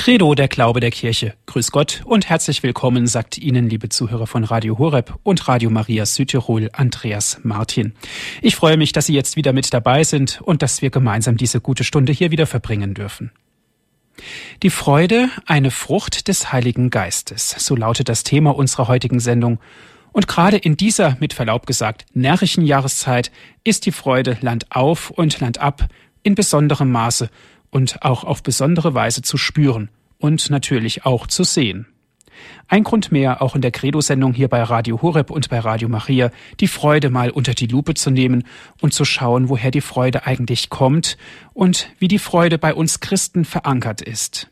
Credo, der Glaube der Kirche. Grüß Gott und herzlich willkommen, sagt Ihnen, liebe Zuhörer von Radio Horeb und Radio Maria Südtirol, Andreas Martin. Ich freue mich, dass Sie jetzt wieder mit dabei sind und dass wir gemeinsam diese gute Stunde hier wieder verbringen dürfen. Die Freude, eine Frucht des Heiligen Geistes, so lautet das Thema unserer heutigen Sendung. Und gerade in dieser, mit Verlaub gesagt, närrischen Jahreszeit ist die Freude Land auf und Land ab in besonderem Maße und auch auf besondere Weise zu spüren und natürlich auch zu sehen. Ein Grund mehr, auch in der Credo-Sendung hier bei Radio Horeb und bei Radio Maria, die Freude mal unter die Lupe zu nehmen und zu schauen, woher die Freude eigentlich kommt und wie die Freude bei uns Christen verankert ist.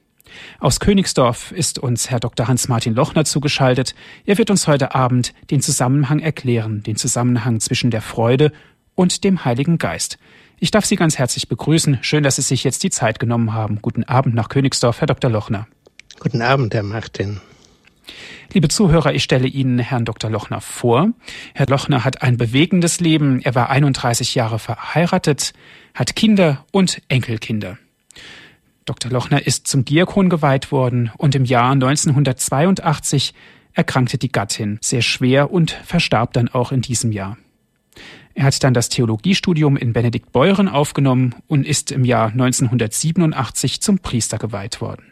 Aus Königsdorf ist uns Herr Dr. Hans-Martin Lochner zugeschaltet. Er wird uns heute Abend den Zusammenhang erklären, den Zusammenhang zwischen der Freude und dem Heiligen Geist. Ich darf Sie ganz herzlich begrüßen. Schön, dass Sie sich jetzt die Zeit genommen haben. Guten Abend nach Königsdorf, Herr Dr. Lochner. Guten Abend, Herr Martin. Liebe Zuhörer, ich stelle Ihnen Herrn Dr. Lochner vor. Herr Lochner hat ein bewegendes Leben. Er war 31 Jahre verheiratet, hat Kinder und Enkelkinder. Dr. Lochner ist zum Diakon geweiht worden und im Jahr 1982 erkrankte die Gattin sehr schwer und verstarb dann auch in diesem Jahr. Er hat dann das Theologiestudium in Benediktbeuren aufgenommen und ist im Jahr 1987 zum Priester geweiht worden.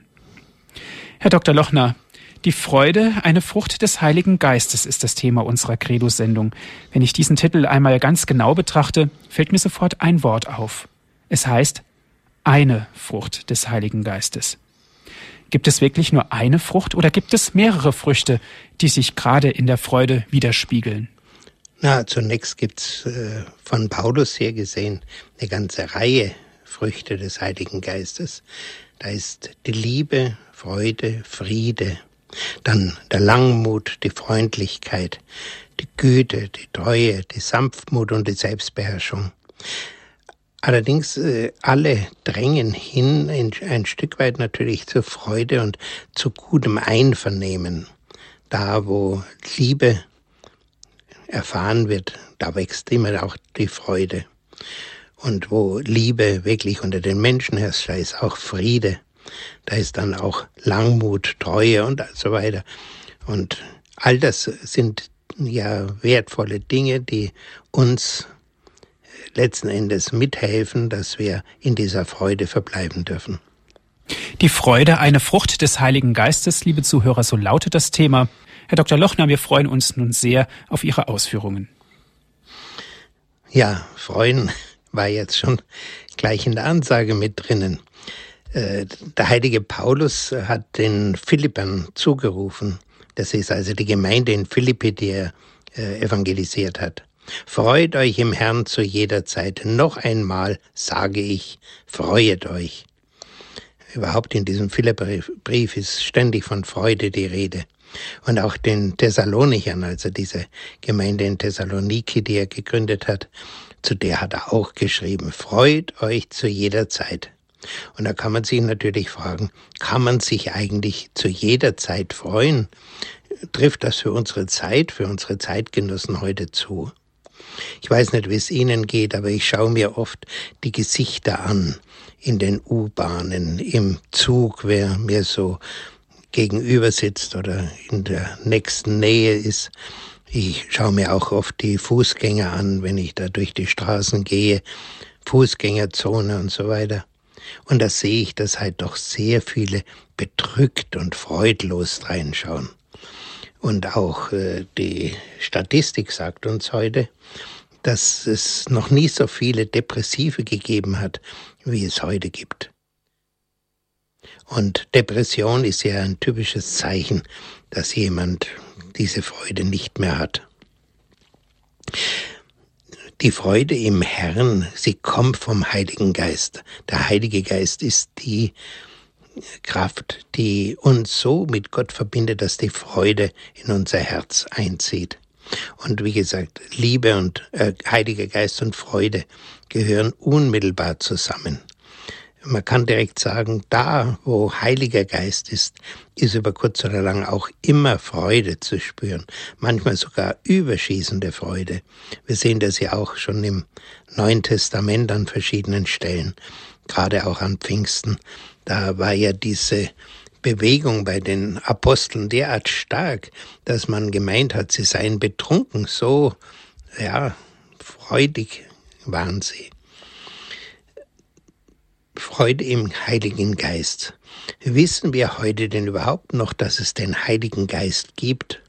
Herr Dr. Lochner, die Freude, eine Frucht des Heiligen Geistes ist das Thema unserer Credo-Sendung. Wenn ich diesen Titel einmal ganz genau betrachte, fällt mir sofort ein Wort auf. Es heißt eine Frucht des Heiligen Geistes. Gibt es wirklich nur eine Frucht oder gibt es mehrere Früchte, die sich gerade in der Freude widerspiegeln? Na, zunächst gibt's äh, von Paulus her gesehen eine ganze Reihe Früchte des Heiligen Geistes. Da ist die Liebe, Freude, Friede, dann der Langmut, die Freundlichkeit, die Güte, die Treue, die Sanftmut und die Selbstbeherrschung. Allerdings äh, alle drängen hin ein, ein Stück weit natürlich zur Freude und zu gutem Einvernehmen. Da, wo Liebe erfahren wird, da wächst immer auch die Freude. Und wo Liebe wirklich unter den Menschen herrscht, da ist auch Friede. Da ist dann auch Langmut, Treue und so weiter. Und all das sind ja wertvolle Dinge, die uns letzten Endes mithelfen, dass wir in dieser Freude verbleiben dürfen. Die Freude, eine Frucht des Heiligen Geistes, liebe Zuhörer, so lautet das Thema. Herr Dr. Lochner, wir freuen uns nun sehr auf Ihre Ausführungen. Ja, freuen war jetzt schon gleich in der Ansage mit drinnen. Äh, der heilige Paulus hat den Philippern zugerufen. Das ist also die Gemeinde in Philippi, die er äh, evangelisiert hat. Freut euch im Herrn zu jeder Zeit. Noch einmal sage ich, freuet euch. Überhaupt in diesem Philipperbrief ist ständig von Freude die Rede und auch den Thessalonichern, also diese Gemeinde in Thessaloniki, die er gegründet hat, zu der hat er auch geschrieben, freut euch zu jeder Zeit. Und da kann man sich natürlich fragen, kann man sich eigentlich zu jeder Zeit freuen? Trifft das für unsere Zeit, für unsere Zeitgenossen heute zu? Ich weiß nicht, wie es Ihnen geht, aber ich schaue mir oft die Gesichter an in den U-Bahnen, im Zug, wer mir so gegenüber sitzt oder in der nächsten Nähe ist. Ich schaue mir auch oft die Fußgänger an, wenn ich da durch die Straßen gehe, Fußgängerzone und so weiter. Und da sehe ich, dass halt doch sehr viele bedrückt und freudlos reinschauen. Und auch äh, die Statistik sagt uns heute, dass es noch nie so viele Depressive gegeben hat, wie es heute gibt. Und Depression ist ja ein typisches Zeichen, dass jemand diese Freude nicht mehr hat. Die Freude im Herrn, sie kommt vom Heiligen Geist. Der Heilige Geist ist die Kraft, die uns so mit Gott verbindet, dass die Freude in unser Herz einzieht. Und wie gesagt, Liebe und äh, Heiliger Geist und Freude gehören unmittelbar zusammen man kann direkt sagen, da, wo Heiliger Geist ist, ist über kurz oder lang auch immer Freude zu spüren, manchmal sogar überschießende Freude. Wir sehen das ja auch schon im Neuen Testament an verschiedenen Stellen, gerade auch an Pfingsten. Da war ja diese Bewegung bei den Aposteln derart stark, dass man gemeint hat, sie seien betrunken. So, ja, freudig waren sie. Freude im Heiligen Geist. Wissen wir heute denn überhaupt noch, dass es den Heiligen Geist gibt?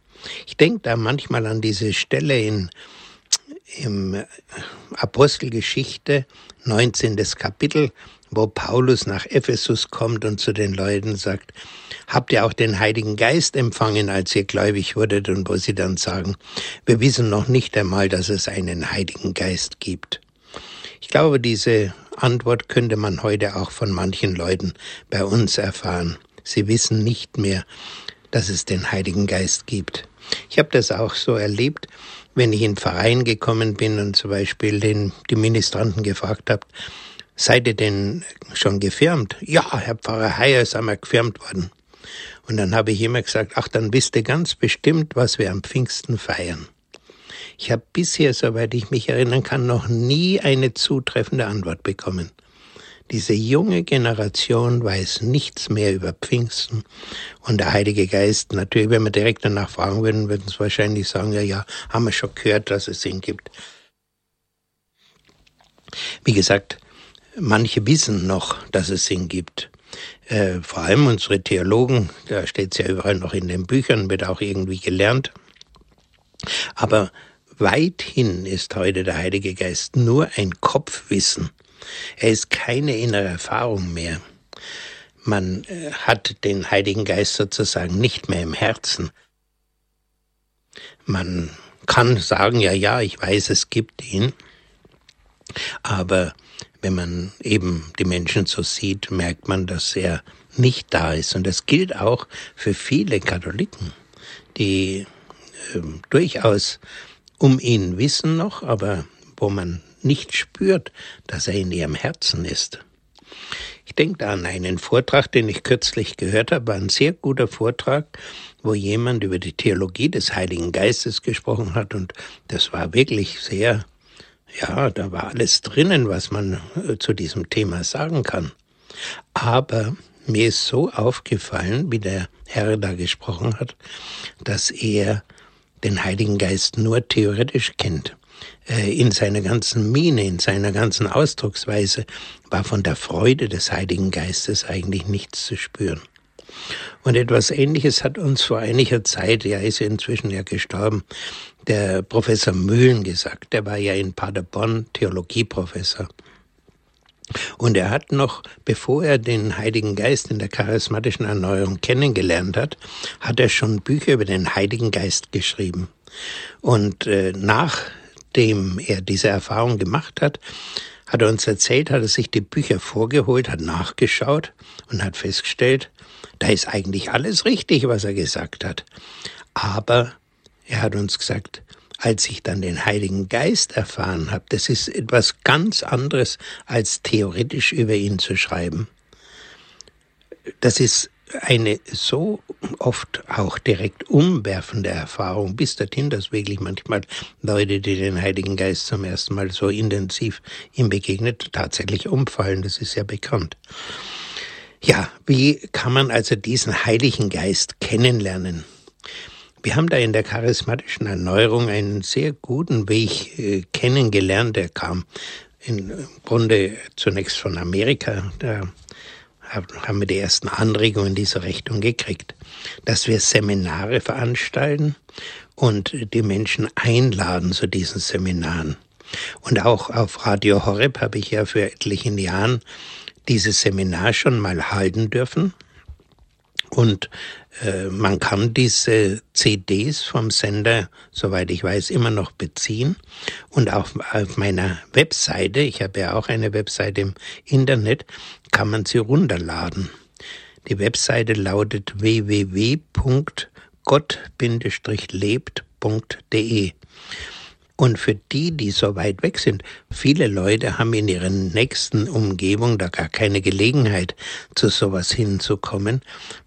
Ich denke da manchmal an diese Stelle in im Apostelgeschichte 19. Kapitel, wo Paulus nach Ephesus kommt und zu den Leuten sagt, habt ihr auch den Heiligen Geist empfangen, als ihr gläubig wurdet und wo sie dann sagen, wir wissen noch nicht einmal, dass es einen Heiligen Geist gibt. Ich glaube, diese Antwort könnte man heute auch von manchen Leuten bei uns erfahren. Sie wissen nicht mehr, dass es den Heiligen Geist gibt. Ich habe das auch so erlebt, wenn ich in den Verein gekommen bin und zum Beispiel den, die Ministranten gefragt habe, seid ihr denn schon gefirmt? Ja, Herr Pfarrer Heyer ist einmal gefirmt worden. Und dann habe ich immer gesagt, ach, dann wisst ihr ganz bestimmt, was wir am Pfingsten feiern. Ich habe bisher, soweit ich mich erinnern kann, noch nie eine zutreffende Antwort bekommen. Diese junge Generation weiß nichts mehr über Pfingsten und der Heilige Geist. Natürlich, wenn wir direkt danach fragen würden, würden sie wahrscheinlich sagen, ja, ja, haben wir schon gehört, dass es ihn gibt. Wie gesagt, manche wissen noch, dass es ihn gibt. Äh, vor allem unsere Theologen, da steht es ja überall noch in den Büchern, wird auch irgendwie gelernt. Aber weithin ist heute der Heilige Geist nur ein Kopfwissen. Er ist keine innere Erfahrung mehr. Man äh, hat den Heiligen Geist sozusagen nicht mehr im Herzen. Man kann sagen, ja, ja, ich weiß, es gibt ihn. Aber wenn man eben die Menschen so sieht, merkt man, dass er nicht da ist. Und das gilt auch für viele Katholiken, die äh, durchaus um ihn wissen noch, aber wo man nicht spürt, dass er in ihrem Herzen ist. Ich denke an einen Vortrag, den ich kürzlich gehört habe, ein sehr guter Vortrag, wo jemand über die Theologie des Heiligen Geistes gesprochen hat und das war wirklich sehr, ja, da war alles drinnen, was man äh, zu diesem Thema sagen kann. Aber mir ist so aufgefallen, wie der Herr da gesprochen hat, dass er den Heiligen Geist nur theoretisch kennt. Äh, in seiner ganzen Miene, in seiner ganzen Ausdrucksweise war von der Freude des Heiligen Geistes eigentlich nichts zu spüren. Und etwas Ähnliches hat uns vor einiger Zeit, er ist inzwischen ja gestorben, der Professor Mühlen gesagt. Der war ja in Paderborn Theologieprofessor. Und er hat noch, bevor er den Heiligen Geist in der charismatischen Erneuerung kennengelernt hat, hat er schon Bücher über den Heiligen Geist geschrieben. Und äh, nachdem er diese Erfahrung gemacht hat, hat er uns erzählt, hat er sich die Bücher vorgeholt, hat nachgeschaut und hat festgestellt, da ist eigentlich alles richtig, was er gesagt hat. Aber er hat uns gesagt, als ich dann den Heiligen Geist erfahren habe, das ist etwas ganz anderes, als theoretisch über ihn zu schreiben. Das ist eine so oft auch direkt umwerfende Erfahrung, bis dorthin, dass wirklich manchmal Leute, die den Heiligen Geist zum ersten Mal so intensiv ihm begegnet, tatsächlich umfallen. Das ist ja bekannt. Ja, wie kann man also diesen Heiligen Geist kennenlernen? Wir haben da in der charismatischen Erneuerung einen sehr guten Weg äh, kennengelernt. Der kam im Grunde zunächst von Amerika. Da haben wir die ersten Anregungen in diese Richtung gekriegt, dass wir Seminare veranstalten und die Menschen einladen zu diesen Seminaren. Und auch auf Radio Horeb habe ich ja für etlichen Jahren dieses Seminar schon mal halten dürfen. Und äh, man kann diese CDs vom Sender, soweit ich weiß, immer noch beziehen. Und auch auf meiner Webseite, ich habe ja auch eine Webseite im Internet, kann man sie runterladen. Die Webseite lautet www.gott-lebt.de. Und für die, die so weit weg sind, viele Leute haben in ihrer nächsten Umgebung da gar keine Gelegenheit, zu sowas hinzukommen.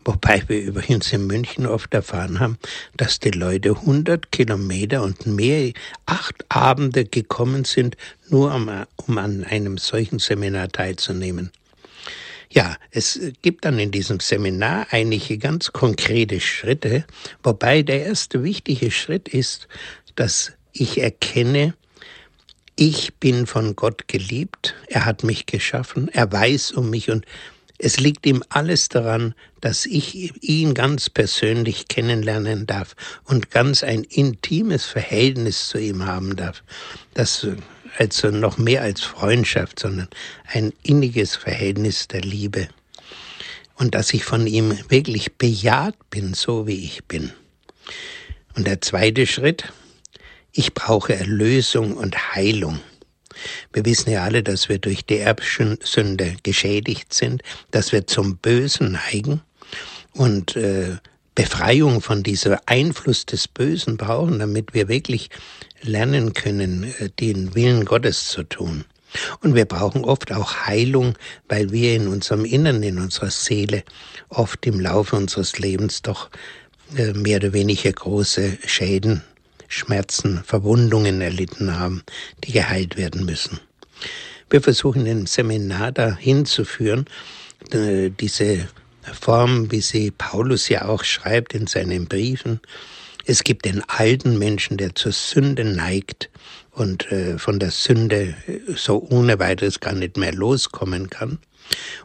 Wobei wir übrigens in München oft erfahren haben, dass die Leute 100 Kilometer und mehr, acht Abende gekommen sind, nur um, um an einem solchen Seminar teilzunehmen. Ja, es gibt dann in diesem Seminar einige ganz konkrete Schritte, wobei der erste wichtige Schritt ist, dass ich erkenne, ich bin von Gott geliebt, er hat mich geschaffen, er weiß um mich und es liegt ihm alles daran, dass ich ihn ganz persönlich kennenlernen darf und ganz ein intimes Verhältnis zu ihm haben darf. Das also noch mehr als Freundschaft, sondern ein inniges Verhältnis der Liebe. Und dass ich von ihm wirklich bejaht bin, so wie ich bin. Und der zweite Schritt, ich brauche Erlösung und Heilung. Wir wissen ja alle, dass wir durch die Erbsünde geschädigt sind, dass wir zum Bösen neigen und äh, Befreiung von diesem Einfluss des Bösen brauchen, damit wir wirklich lernen können, äh, den Willen Gottes zu tun. Und wir brauchen oft auch Heilung, weil wir in unserem Innern, in unserer Seele oft im Laufe unseres Lebens doch äh, mehr oder weniger große Schäden, Schmerzen, Verwundungen erlitten haben, die geheilt werden müssen. Wir versuchen im Seminar dahin zu führen, äh, diese Form, wie sie Paulus ja auch schreibt in seinen Briefen, es gibt den alten Menschen, der zur Sünde neigt und äh, von der Sünde so ohne weiteres gar nicht mehr loskommen kann.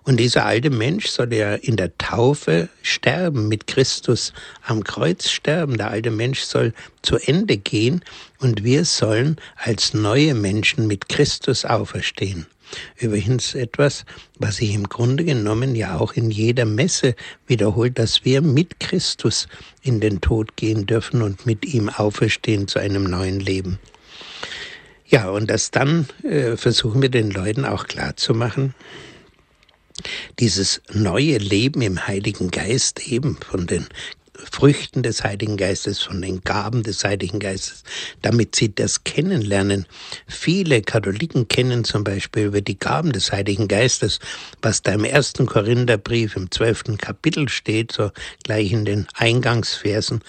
Und dieser alte Mensch soll ja in der Taufe sterben, mit Christus am Kreuz sterben. Der alte Mensch soll zu Ende gehen und wir sollen als neue Menschen mit Christus auferstehen. Übrigens etwas, was sich im Grunde genommen ja auch in jeder Messe wiederholt, dass wir mit Christus in den Tod gehen dürfen und mit ihm auferstehen zu einem neuen Leben. Ja, und das dann äh, versuchen wir den Leuten auch klarzumachen, dieses neue Leben im Heiligen Geist eben von den Früchten des Heiligen Geistes, von den Gaben des Heiligen Geistes, damit sie das kennenlernen. Viele Katholiken kennen zum Beispiel über die Gaben des Heiligen Geistes, was da im ersten Korintherbrief im zwölften Kapitel steht, so gleich in den Eingangsversen.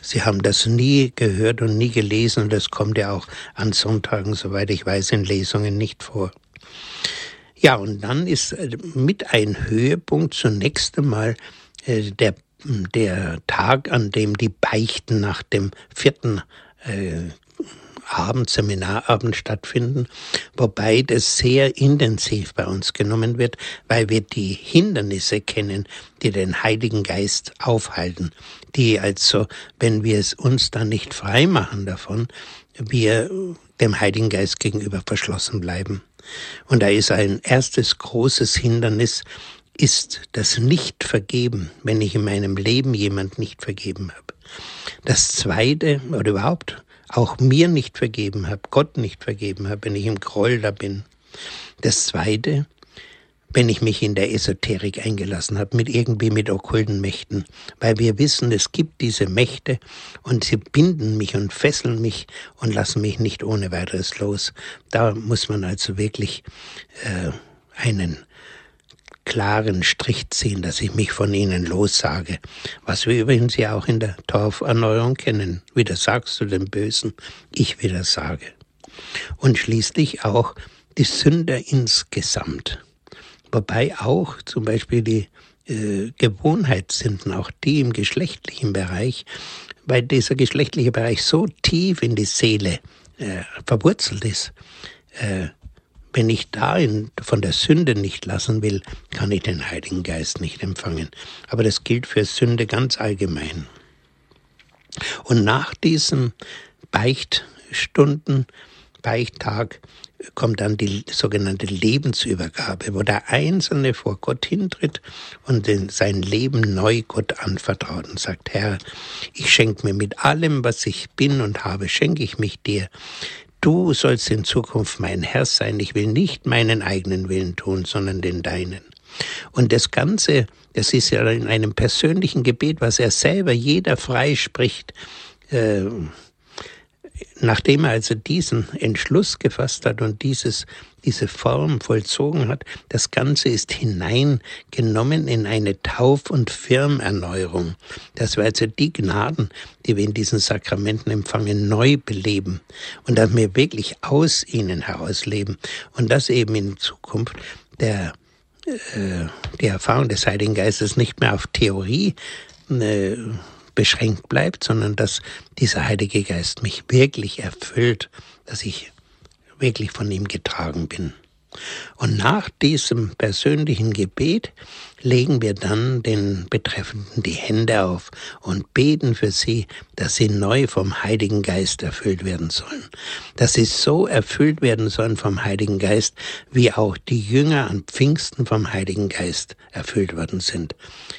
Sie haben das nie gehört und nie gelesen und das kommt ja auch an Sonntagen, soweit ich weiß, in Lesungen nicht vor. Ja, und dann ist äh, mit ein Höhepunkt zunächst einmal äh, der der Tag, an dem die Beichten nach dem vierten äh, Abend, Seminarabend stattfinden, wobei das sehr intensiv bei uns genommen wird, weil wir die Hindernisse kennen, die den Heiligen Geist aufhalten, die also, wenn wir es uns dann nicht frei machen davon, wir dem Heiligen Geist gegenüber verschlossen bleiben. Und da ist ein erstes großes Hindernis, ist das Nicht-Vergeben, wenn ich in meinem Leben jemand nicht vergeben habe. Das Zweite, oder überhaupt auch mir nicht vergeben habe, Gott nicht vergeben habe, wenn ich im Groll da bin. Das Zweite, wenn ich mich in der Esoterik eingelassen habe, mit irgendwie mit okkulten Mächten, weil wir wissen, es gibt diese Mächte und sie binden mich und fesseln mich und lassen mich nicht ohne weiteres los. Da muss man also wirklich äh, einen klaren Strich ziehen, dass ich mich von ihnen lossage. Was wir übrigens ja auch in der Torferneuerung kennen. Wieder sagst du dem Bösen, ich wieder sage. Und schließlich auch die Sünder insgesamt. Wobei auch zum Beispiel die äh, Gewohnheitssünden, auch die im geschlechtlichen Bereich, weil dieser geschlechtliche Bereich so tief in die Seele äh, verwurzelt ist, äh, wenn ich da in, von der Sünde nicht lassen will, kann ich den Heiligen Geist nicht empfangen. Aber das gilt für Sünde ganz allgemein. Und nach diesen Beichtstunden, Beichttag, kommt dann die sogenannte Lebensübergabe, wo der Einzelne vor Gott hintritt und sein Leben neu Gott anvertraut und sagt, Herr, ich schenke mir mit allem, was ich bin und habe, schenke ich mich dir. Du sollst in Zukunft mein Herr sein. Ich will nicht meinen eigenen Willen tun, sondern den deinen. Und das Ganze, das ist ja in einem persönlichen Gebet, was er selber jeder frei spricht, äh, nachdem er also diesen Entschluss gefasst hat und dieses, diese Form vollzogen hat, das Ganze ist hineingenommen in eine Tauf- und Firmerneuerung. Das wir also die Gnaden, die wir in diesen Sakramenten empfangen, neu beleben und dass wir wirklich aus ihnen herausleben und das eben in Zukunft der äh, die Erfahrung des Heiligen Geistes nicht mehr auf Theorie äh, beschränkt bleibt, sondern dass dieser Heilige Geist mich wirklich erfüllt, dass ich wirklich von ihm getragen bin. Und nach diesem persönlichen Gebet legen wir dann den Betreffenden die Hände auf und beten für sie, dass sie neu vom Heiligen Geist erfüllt werden sollen. Dass sie so erfüllt werden sollen vom Heiligen Geist, wie auch die Jünger an Pfingsten vom Heiligen Geist erfüllt worden sind.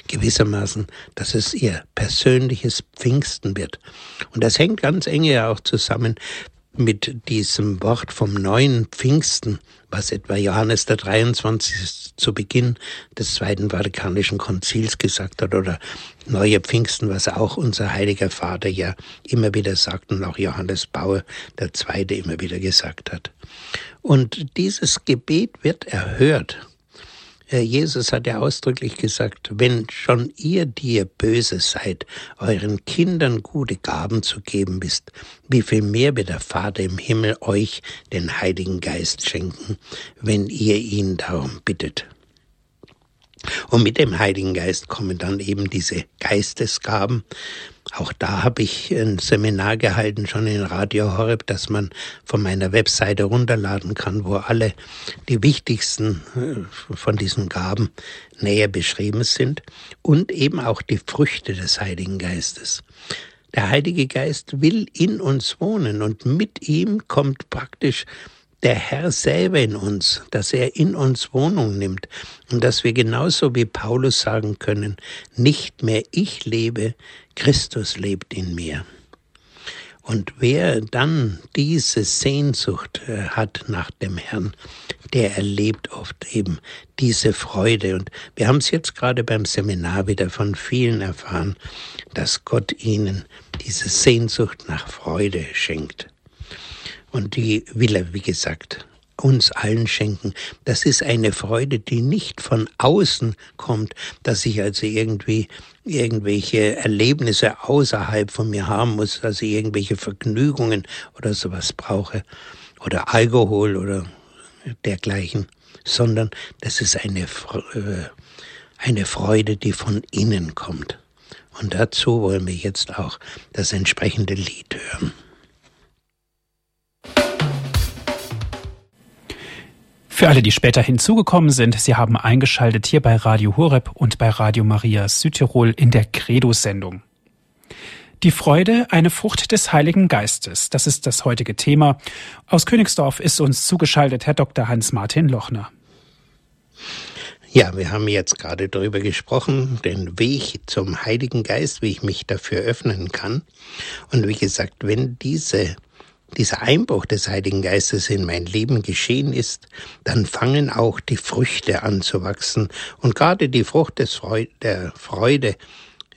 Gewissermaßen, dass es ihr persönliches Pfingsten wird. Und das hängt ganz eng ja auch zusammen mit diesem Wort vom neuen Pfingsten, was etwa Johannes der 23. zu Beginn des Zweiten Vatikanischen Konzils gesagt hat, oder neue Pfingsten, was auch unser heiliger Vater ja immer wieder sagt und auch Johannes Bauer der Zweite immer wieder gesagt hat. Und dieses Gebet wird erhört. Jesus hat ja ausdrücklich gesagt, wenn schon ihr, die ihr böse seid, euren Kindern gute Gaben zu geben wisst, wie viel mehr wird der Vater im Himmel euch den Heiligen Geist schenken, wenn ihr ihn darum bittet. Und mit dem Heiligen Geist kommen dann eben diese Geistesgaben, auch da habe ich ein Seminar gehalten, schon in Radio Horeb, das man von meiner Webseite runterladen kann, wo alle die wichtigsten äh, von diesen Gaben näher beschrieben sind und eben auch die Früchte des Heiligen Geistes. Der Heilige Geist will in uns wohnen und mit ihm kommt praktisch der Herr selber in uns, dass er in uns Wohnung nimmt und dass wir genauso wie Paulus sagen können, nicht mehr ich lebe, Christus lebt in mir. Und wer dann diese Sehnsucht äh, hat nach dem Herrn, der erlebt oft eben diese Freude. Und wir haben es jetzt gerade beim Seminar wieder von vielen erfahren, dass Gott ihnen diese Sehnsucht nach Freude schenkt. Und die will er, wie gesagt, uns allen schenken. Das ist eine Freude, die nicht von außen kommt, dass ich also irgendwie irgendwelche Erlebnisse außerhalb von mir haben muss, dass ich irgendwelche Vergnügungen oder sowas brauche oder Alkohol oder dergleichen, sondern das ist eine, äh, eine Freude, die von innen kommt. Und dazu wollen wir jetzt auch das entsprechende Lied hören. Für alle, die später hinzugekommen sind, Sie haben eingeschaltet hier bei Radio Horeb und bei Radio Maria Südtirol in der Credo-Sendung. Die Freude, eine Frucht des Heiligen Geistes. Das ist das heutige Thema. Aus Königsdorf ist uns zugeschaltet Herr Dr. Hans-Martin Lochner. Ja, wir haben jetzt gerade darüber gesprochen, den Weg zum Heiligen Geist, wie ich mich dafür öffnen kann. Und wie gesagt, wenn diese dieser Einbruch des Heiligen Geistes in mein Leben geschehen ist, dann fangen auch die Früchte an zu wachsen. Und gerade die Frucht des Freude, der Freude,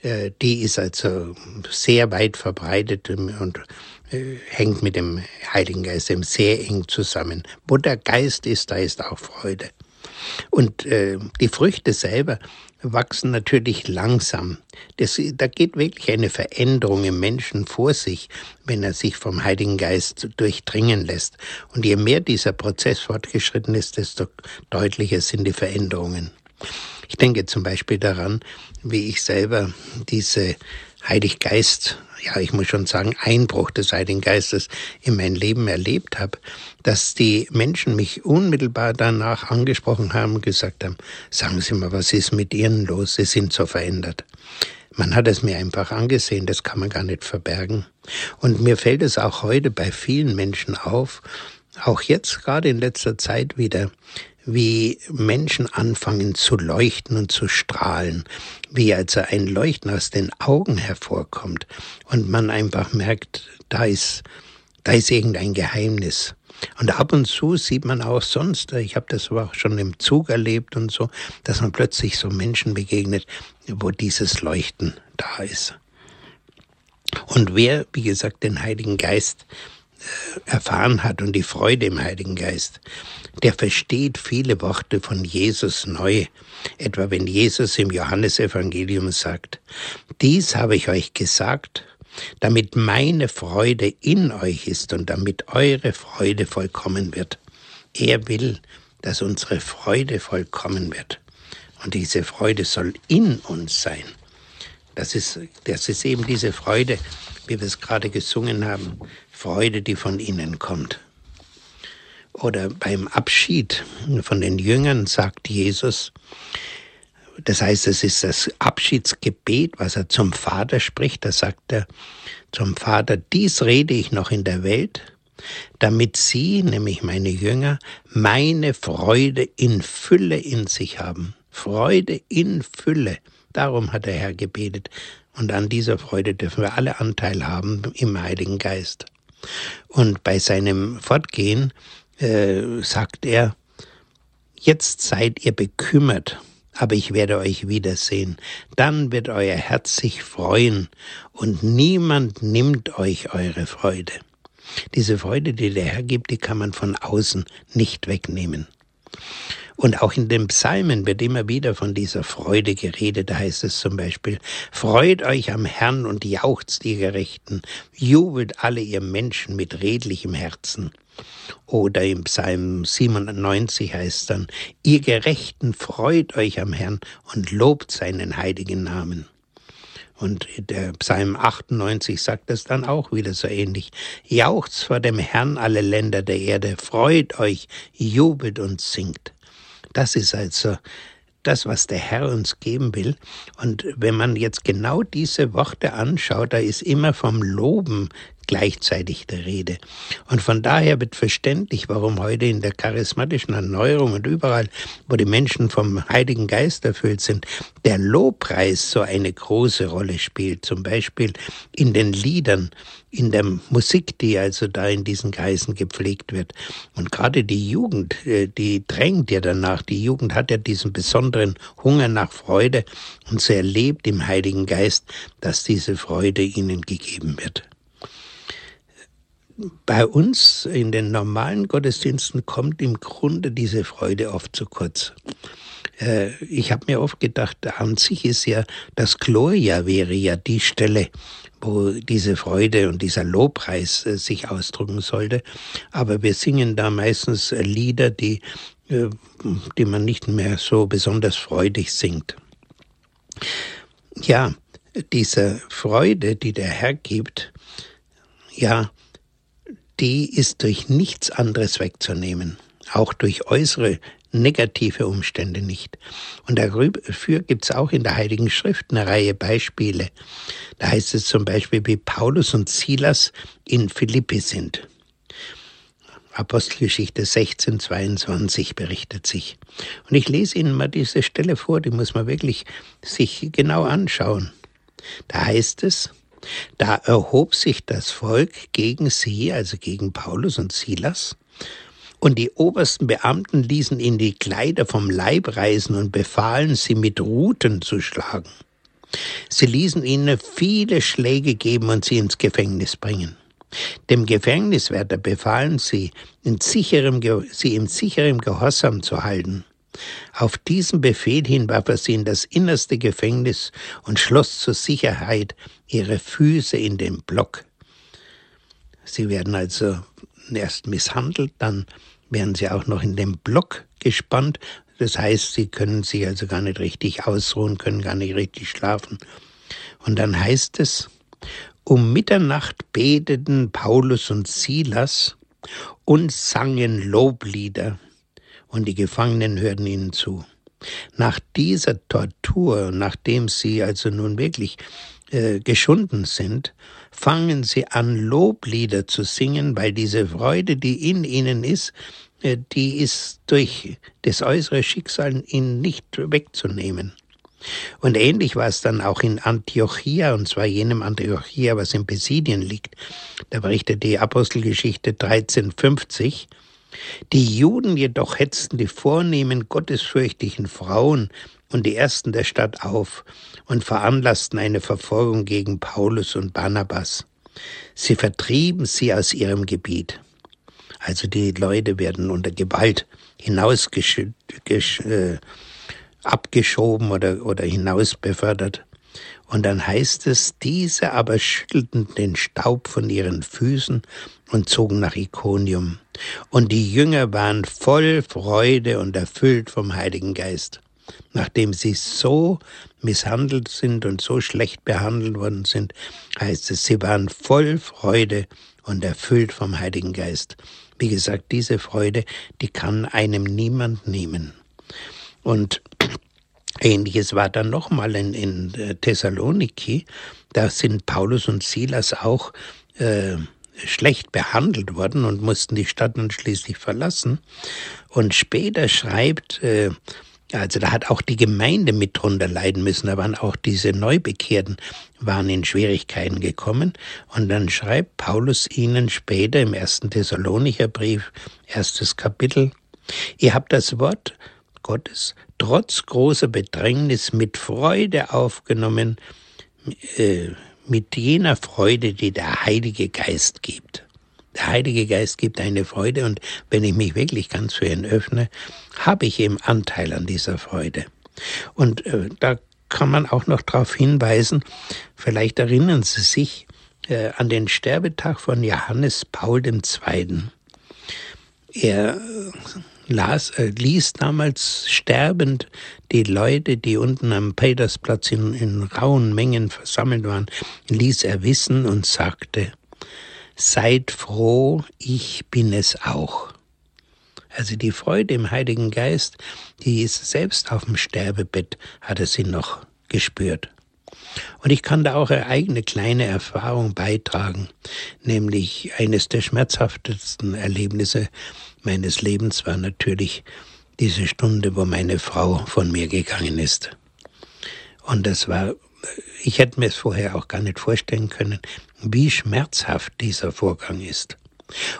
äh, die ist also sehr weit verbreitet und äh, hängt mit dem Heiligen Geist sehr eng zusammen. Wo der Geist ist, da ist auch Freude. Und äh, die Früchte selber wachsen natürlich langsam. Das, da geht wirklich eine Veränderung im Menschen vor sich, wenn er sich vom Heiligen Geist durchdringen lässt. Und je mehr dieser Prozess fortgeschritten ist, desto deutlicher sind die Veränderungen. Ich denke zum Beispiel daran, wie ich selber diese Heiliggeist, ja, ich muss schon sagen, Einbruch des Heiligen Geistes in mein Leben erlebt habe, dass die Menschen mich unmittelbar danach angesprochen haben und gesagt haben, sagen Sie mal, was ist mit Ihnen los? Sie sind so verändert. Man hat es mir einfach angesehen, das kann man gar nicht verbergen. Und mir fällt es auch heute bei vielen Menschen auf, auch jetzt gerade in letzter Zeit wieder, wie Menschen anfangen zu leuchten und zu strahlen, wie also ein Leuchten aus den Augen hervorkommt und man einfach merkt, da ist, da ist irgendein Geheimnis. Und ab und zu sieht man auch sonst, ich habe das auch schon im Zug erlebt und so, dass man plötzlich so Menschen begegnet, wo dieses Leuchten da ist. Und wer, wie gesagt, den Heiligen Geist äh, erfahren hat und die Freude im Heiligen Geist, der versteht viele Worte von Jesus neu. Etwa wenn Jesus im Johannesevangelium sagt, dies habe ich euch gesagt, damit meine Freude in euch ist und damit eure Freude vollkommen wird. Er will, dass unsere Freude vollkommen wird. Und diese Freude soll in uns sein. Das ist, das ist eben diese Freude, wie wir es gerade gesungen haben, Freude, die von innen kommt. Oder beim Abschied von den Jüngern sagt Jesus, das heißt, es ist das Abschiedsgebet, was er zum Vater spricht. Da sagt er zum Vater, dies rede ich noch in der Welt, damit sie, nämlich meine Jünger, meine Freude in Fülle in sich haben. Freude in Fülle. Darum hat der Herr gebetet. Und an dieser Freude dürfen wir alle Anteil haben im Heiligen Geist. Und bei seinem Fortgehen äh, sagt er, jetzt seid ihr bekümmert, aber ich werde euch wiedersehen. Dann wird euer Herz sich freuen und niemand nimmt euch eure Freude. Diese Freude, die der Herr gibt, die kann man von außen nicht wegnehmen. Und auch in den Psalmen wird immer wieder von dieser Freude geredet. Da heißt es zum Beispiel, Freut euch am Herrn und jauchzt ihr Gerechten, jubelt alle ihr Menschen mit redlichem Herzen. Oder im Psalm 97 heißt es dann, ihr Gerechten freut euch am Herrn und lobt seinen heiligen Namen. Und der Psalm 98 sagt das dann auch wieder so ähnlich. Jauchzt vor dem Herrn alle Länder der Erde, freut euch, jubelt und singt. Das ist also das, was der Herr uns geben will. Und wenn man jetzt genau diese Worte anschaut, da ist immer vom Loben gleichzeitig der Rede. Und von daher wird verständlich, warum heute in der charismatischen Erneuerung und überall, wo die Menschen vom Heiligen Geist erfüllt sind, der Lobpreis so eine große Rolle spielt. Zum Beispiel in den Liedern, in der Musik, die also da in diesen Kreisen gepflegt wird. Und gerade die Jugend, äh, die drängt ja danach. Die Jugend hat ja diesen besonderen Hunger nach Freude und sie erlebt im Heiligen Geist, dass diese Freude ihnen gegeben wird bei uns in den normalen Gottesdiensten kommt im Grunde diese Freude oft zu kurz. Äh, ich habe mir oft gedacht, an sich ist ja das Gloria wäre ja die Stelle, wo diese Freude und dieser Lobpreis äh, sich ausdrücken sollte. Aber wir singen da meistens Lieder, die, äh, die man nicht mehr so besonders freudig singt. Ja, diese Freude, die der Herr gibt, ja, die ist durch nichts anderes wegzunehmen, auch durch äußere negative Umstände nicht. Und dafür gibt es auch in der Heiligen Schrift eine Reihe Beispiele. Da heißt es zum Beispiel, wie Paulus und Silas in Philippi sind. Apostelgeschichte 16, 22 berichtet sich. Und ich lese Ihnen mal diese Stelle vor, die muss man wirklich sich genau anschauen. Da heißt es, da erhob sich das Volk gegen sie, also gegen Paulus und Silas, und die obersten Beamten ließen ihnen die Kleider vom Leib reißen und befahlen, sie mit Ruten zu schlagen. Sie ließen ihnen viele Schläge geben und sie ins Gefängnis bringen. Dem Gefängniswärter befahlen sie, in sicherem, sie in sicherem Gehorsam zu halten. Auf diesen Befehl hin warf er sie in das innerste Gefängnis und schloss zur Sicherheit ihre Füße in den Block. Sie werden also erst misshandelt, dann werden sie auch noch in den Block gespannt. Das heißt, sie können sich also gar nicht richtig ausruhen, können gar nicht richtig schlafen. Und dann heißt es, um Mitternacht beteten Paulus und Silas und sangen Loblieder und die Gefangenen hörten ihnen zu. Nach dieser Tortur, nachdem sie also nun wirklich äh, geschunden sind, fangen sie an, Loblieder zu singen, weil diese Freude, die in ihnen ist, äh, die ist durch das äußere Schicksal ihnen nicht wegzunehmen. Und ähnlich war es dann auch in Antiochia, und zwar jenem Antiochia, was in Pisidien liegt. Da berichtet die Apostelgeschichte 1350, die Juden jedoch hetzten die vornehmen gottesfürchtigen Frauen und die Ersten der Stadt auf und veranlassten eine Verfolgung gegen Paulus und Barnabas. Sie vertrieben sie aus ihrem Gebiet. Also die Leute werden unter Gewalt hinaus äh, abgeschoben oder, oder hinaus befördert. Und dann heißt es, diese aber schüttelten den Staub von ihren Füßen und zogen nach Ikonium. Und die Jünger waren voll Freude und erfüllt vom Heiligen Geist. Nachdem sie so misshandelt sind und so schlecht behandelt worden sind, heißt es, sie waren voll Freude und erfüllt vom Heiligen Geist. Wie gesagt, diese Freude, die kann einem niemand nehmen. Und Ähnliches war dann nochmal in, in äh, Thessaloniki. Da sind Paulus und Silas auch äh, schlecht behandelt worden und mussten die Stadt dann schließlich verlassen. Und später schreibt, äh, also da hat auch die Gemeinde mit drunter leiden müssen, da waren auch diese Neubekehrten, waren in Schwierigkeiten gekommen. Und dann schreibt Paulus ihnen später im ersten Thessalonicher Brief, erstes Kapitel, ihr habt das Wort Gottes trotz großer Bedrängnis mit Freude aufgenommen, äh, mit jener Freude, die der Heilige Geist gibt. Der Heilige Geist gibt eine Freude und wenn ich mich wirklich ganz für ihn öffne, habe ich eben Anteil an dieser Freude. Und äh, da kann man auch noch darauf hinweisen, vielleicht erinnern Sie sich äh, an den Sterbetag von Johannes Paul II. Er äh, las, äh, ließ damals sterbend die Leute, die unten am Petersplatz in, in rauen Mengen versammelt waren, ließ er wissen und sagte, seid froh, ich bin es auch. Also die Freude im Heiligen Geist, die ist selbst auf dem Sterbebett, hat er sie noch gespürt. Und ich kann da auch eine eigene kleine Erfahrung beitragen, nämlich eines der schmerzhaftesten Erlebnisse meines Lebens war natürlich diese Stunde, wo meine Frau von mir gegangen ist. Und das war, ich hätte mir es vorher auch gar nicht vorstellen können, wie schmerzhaft dieser Vorgang ist.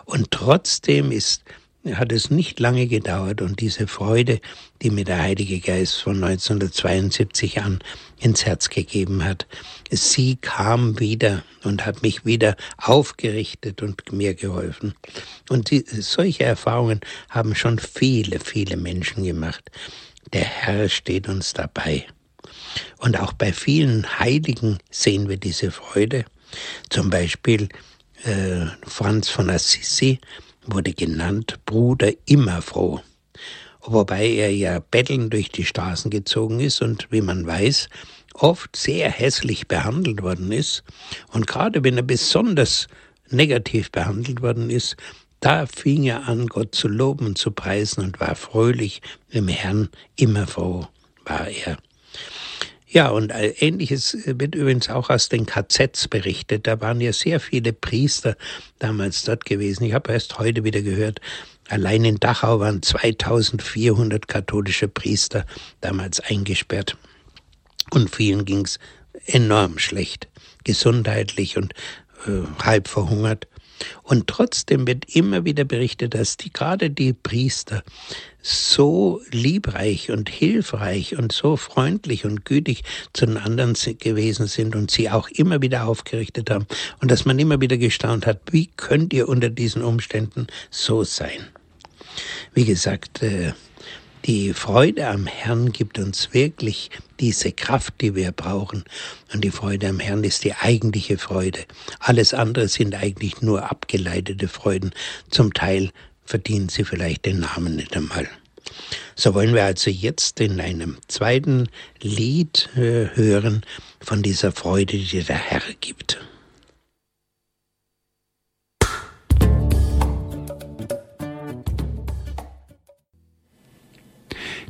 Und trotzdem ist hat es nicht lange gedauert und diese Freude, die mir der Heilige Geist von 1972 an ins Herz gegeben hat, sie kam wieder und hat mich wieder aufgerichtet und mir geholfen. Und die, solche Erfahrungen haben schon viele, viele Menschen gemacht. Der Herr steht uns dabei. Und auch bei vielen Heiligen sehen wir diese Freude. Zum Beispiel äh, Franz von Assisi, wurde genannt Bruder immer froh. Wobei er ja betteln durch die Straßen gezogen ist und, wie man weiß, oft sehr hässlich behandelt worden ist. Und gerade wenn er besonders negativ behandelt worden ist, da fing er an, Gott zu loben und zu preisen und war fröhlich im Herrn, immer froh war er. Ja, und äh, ähnliches wird übrigens auch aus den KZs berichtet. Da waren ja sehr viele Priester damals dort gewesen. Ich habe erst heute wieder gehört, allein in Dachau waren 2400 katholische Priester damals eingesperrt. Und vielen ging es enorm schlecht, gesundheitlich und äh, halb verhungert. Und trotzdem wird immer wieder berichtet, dass die, gerade die Priester so liebreich und hilfreich und so freundlich und gütig zu den anderen gewesen sind und sie auch immer wieder aufgerichtet haben und dass man immer wieder gestaunt hat, wie könnt ihr unter diesen Umständen so sein? Wie gesagt, äh, die Freude am Herrn gibt uns wirklich diese Kraft, die wir brauchen. Und die Freude am Herrn ist die eigentliche Freude. Alles andere sind eigentlich nur abgeleitete Freuden. Zum Teil verdienen sie vielleicht den Namen nicht einmal. So wollen wir also jetzt in einem zweiten Lied äh, hören von dieser Freude, die der Herr gibt.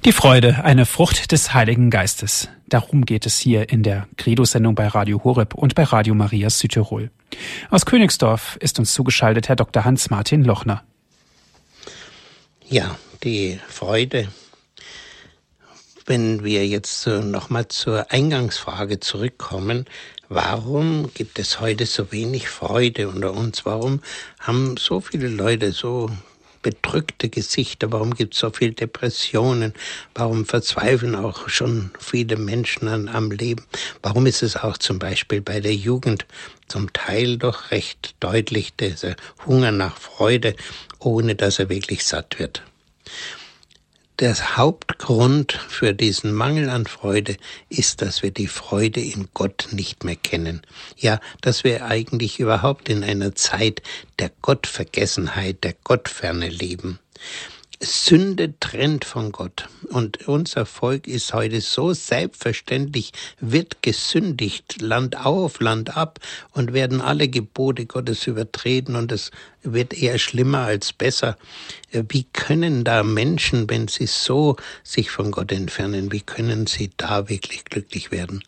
Die Freude, eine Frucht des Heiligen Geistes. Darum geht es hier in der Credo-Sendung bei Radio Horeb und bei Radio Maria Südtirol. Aus Königsdorf ist uns zugeschaltet Herr Dr. Hans-Martin Lochner. Ja, die Freude. Wenn wir jetzt nochmal zur Eingangsfrage zurückkommen, warum gibt es heute so wenig Freude unter uns? Warum haben so viele Leute so bedrückte Gesichter? Warum gibt es so viele Depressionen? Warum verzweifeln auch schon viele Menschen an, am Leben? Warum ist es auch zum Beispiel bei der Jugend zum Teil doch recht deutlich, dieser Hunger nach Freude, ohne dass er wirklich satt wird? Der Hauptgrund für diesen Mangel an Freude ist, dass wir die Freude in Gott nicht mehr kennen. Ja, dass wir eigentlich überhaupt in einer Zeit der Gottvergessenheit, der Gottferne leben. Sünde trennt von Gott. Und unser Volk ist heute so selbstverständlich, wird gesündigt, Land auf, Land ab und werden alle Gebote Gottes übertreten und es wird eher schlimmer als besser. Wie können da Menschen, wenn sie so sich von Gott entfernen, wie können sie da wirklich glücklich werden?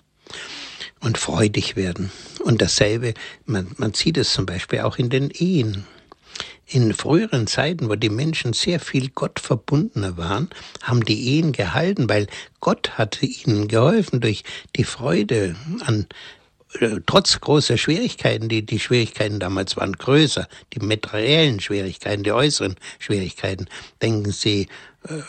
Und freudig werden. Und dasselbe, man, man sieht es zum Beispiel auch in den Ehen. In früheren Zeiten, wo die Menschen sehr viel Gott verbundener waren, haben die Ehen gehalten, weil Gott hatte ihnen geholfen durch die Freude an äh, trotz großer Schwierigkeiten, die, die Schwierigkeiten damals waren größer, die materiellen Schwierigkeiten, die äußeren Schwierigkeiten. Denken Sie, äh,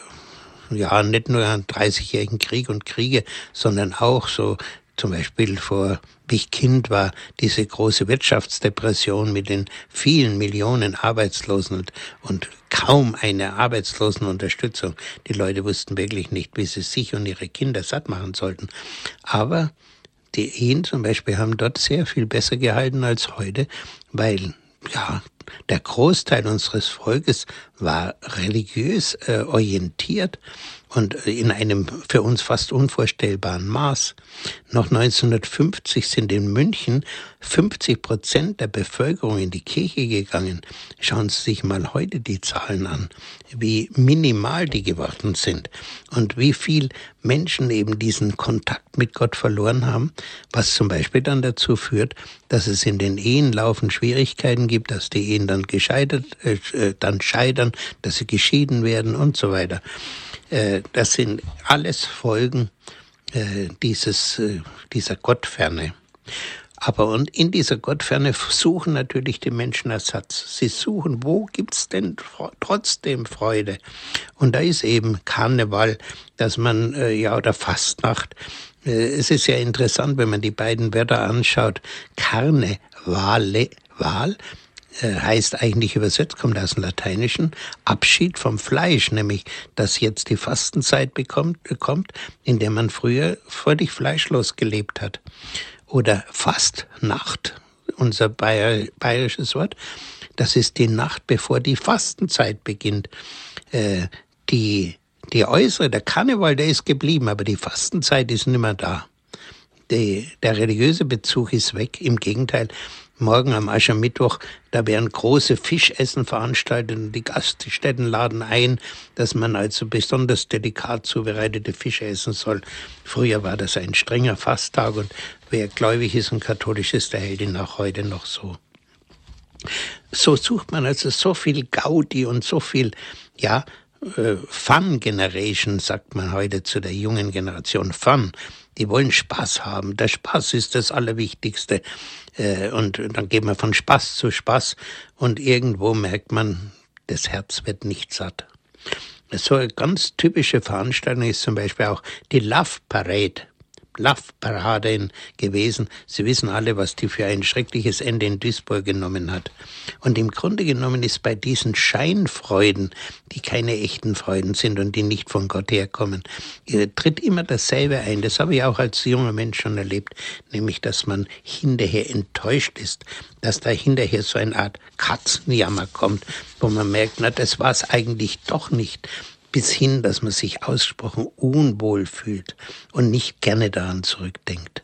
ja, nicht nur an 30-jährigen Krieg und Kriege, sondern auch so zum Beispiel vor, wie ich Kind war, diese große Wirtschaftsdepression mit den vielen Millionen Arbeitslosen und, und kaum eine Arbeitslosenunterstützung. Die Leute wussten wirklich nicht, wie sie sich und ihre Kinder satt machen sollten. Aber die Ehen zum Beispiel haben dort sehr viel besser gehalten als heute, weil ja, der Großteil unseres Volkes war religiös äh, orientiert und in einem für uns fast unvorstellbaren Maß. Noch 1950 sind in München 50 Prozent der Bevölkerung in die Kirche gegangen. Schauen Sie sich mal heute die Zahlen an, wie minimal die geworden sind und wie viel Menschen eben diesen Kontakt mit Gott verloren haben, was zum Beispiel dann dazu führt, dass es in den Ehen laufend Schwierigkeiten gibt, dass die Ehen dann gescheitert, äh, äh dann scheitern, dass sie geschieden werden und so weiter. Äh, das sind alles Folgen äh, dieses, äh, dieser Gottferne. Aber und in dieser Gottferne suchen natürlich die Menschen Ersatz. Sie suchen, wo gibt's denn trotzdem Freude? Und da ist eben Karneval, dass man, ja, oder Fastnacht. Es ist ja interessant, wenn man die beiden Wörter anschaut. Karnevale, Wahl heißt eigentlich übersetzt, kommt aus dem Lateinischen, Abschied vom Fleisch, nämlich dass jetzt die Fastenzeit bekommt, kommt, in der man früher völlig fleischlos gelebt hat. Oder Fastnacht, unser Bayer, bayerisches Wort, das ist die Nacht, bevor die Fastenzeit beginnt. Äh, die, die äußere, der Karneval, der ist geblieben, aber die Fastenzeit ist nimmer da. Die, der religiöse Bezug ist weg. Im Gegenteil, morgen am Aschermittwoch, da werden große Fischessen veranstaltet und die Gaststätten laden ein, dass man also besonders delikat zubereitete Fische essen soll. Früher war das ein strenger Fasttag und wer gläubig ist und katholisch ist, der hält ihn auch heute noch so. So sucht man also so viel Gaudi und so viel, ja, äh, Fun Generation, sagt man heute zu der jungen Generation. Fun. Die wollen Spaß haben. Der Spaß ist das Allerwichtigste. Äh, und dann geht man von Spaß zu Spaß und irgendwo merkt man, das Herz wird nicht satt. So eine ganz typische Veranstaltung ist zum Beispiel auch die Love Parade. Love-Parade gewesen. Sie wissen alle, was die für ein schreckliches Ende in Duisburg genommen hat. Und im Grunde genommen ist bei diesen Scheinfreuden, die keine echten Freuden sind und die nicht von Gott herkommen, äh, tritt immer dasselbe ein. Das habe ich auch als junger Mensch schon erlebt, nämlich, dass man hinterher enttäuscht ist, dass da hinterher so eine Art Katzenjammer kommt, wo man merkt, na, das war es eigentlich doch nicht bis hin, dass man sich ausgesprochen unwohl fühlt und nicht gerne daran zurückdenkt.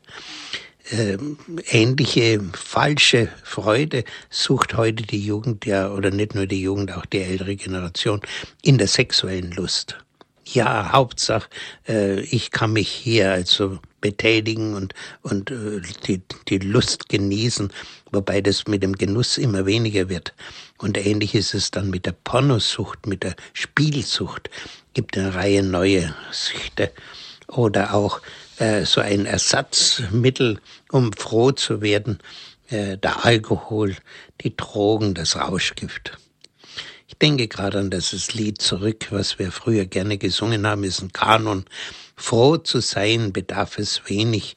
Ähm, ähnliche falsche Freude sucht heute die Jugend ja, oder nicht nur die Jugend, auch die ältere Generation in der sexuellen Lust. Ja, Hauptsache, äh, ich kann mich hier also betätigen und, und äh, die, die Lust genießen, wobei das mit dem Genuss immer weniger wird. Und ähnlich ist es dann mit der Pornosucht, mit der Spielsucht. Gibt eine Reihe neue Süchte oder auch äh, so ein Ersatzmittel, um froh zu werden, äh, der Alkohol, die Drogen, das Rauschgift. Ich denke gerade an das Lied zurück, was wir früher gerne gesungen haben, ist ein Kanon. Froh zu sein bedarf es wenig,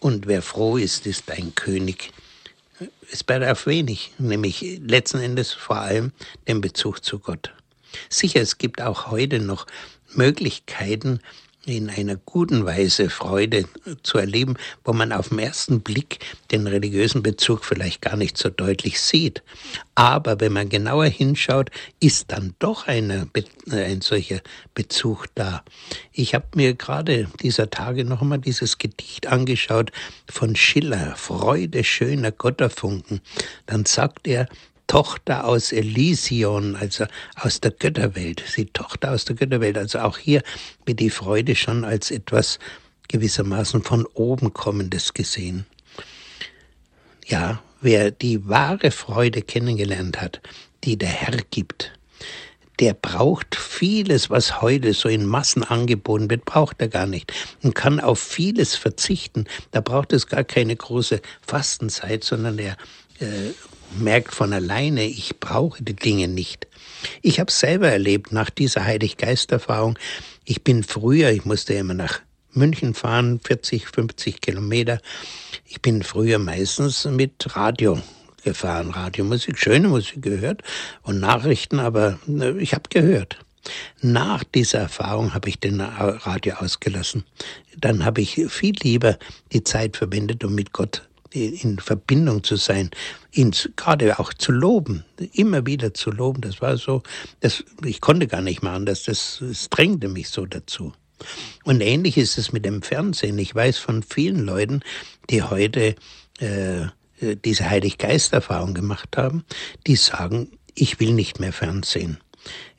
und wer froh ist, ist ein König. Es bedarf wenig, nämlich letzten Endes vor allem den Bezug zu Gott. Sicher, es gibt auch heute noch Möglichkeiten, in einer guten Weise Freude zu erleben, wo man auf den ersten Blick den religiösen Bezug vielleicht gar nicht so deutlich sieht. Aber wenn man genauer hinschaut, ist dann doch eine, ein solcher Bezug da. Ich habe mir gerade dieser Tage noch einmal dieses Gedicht angeschaut von Schiller, Freude schöner Gotterfunken. Dann sagt er, Tochter aus Elysion, also aus der Götterwelt. Sie Tochter aus der Götterwelt. Also auch hier wird die Freude schon als etwas gewissermaßen von oben kommendes gesehen. Ja, wer die wahre Freude kennengelernt hat, die der Herr gibt, der braucht vieles, was heute so in Massen angeboten wird, braucht er gar nicht und kann auf vieles verzichten. Da braucht es gar keine große Fastenzeit, sondern er äh, merkt von alleine, ich brauche die Dinge nicht. Ich habe selber erlebt nach dieser Heilig-Geist-Erfahrung. Ich bin früher, ich musste immer nach München fahren, 40, 50 Kilometer. Ich bin früher meistens mit Radio gefahren, Radiomusik, schöne Musik gehört und Nachrichten, aber äh, ich habe gehört. Nach dieser Erfahrung habe ich den Radio ausgelassen. Dann habe ich viel lieber die Zeit verwendet, um mit Gott in Verbindung zu sein, ihn gerade auch zu loben, immer wieder zu loben. Das war so, das, ich konnte gar nicht mehr anders, das, das drängte mich so dazu. Und ähnlich ist es mit dem Fernsehen. Ich weiß von vielen Leuten, die heute äh, diese Heilig-Geist-Erfahrung gemacht haben, die sagen, ich will nicht mehr Fernsehen.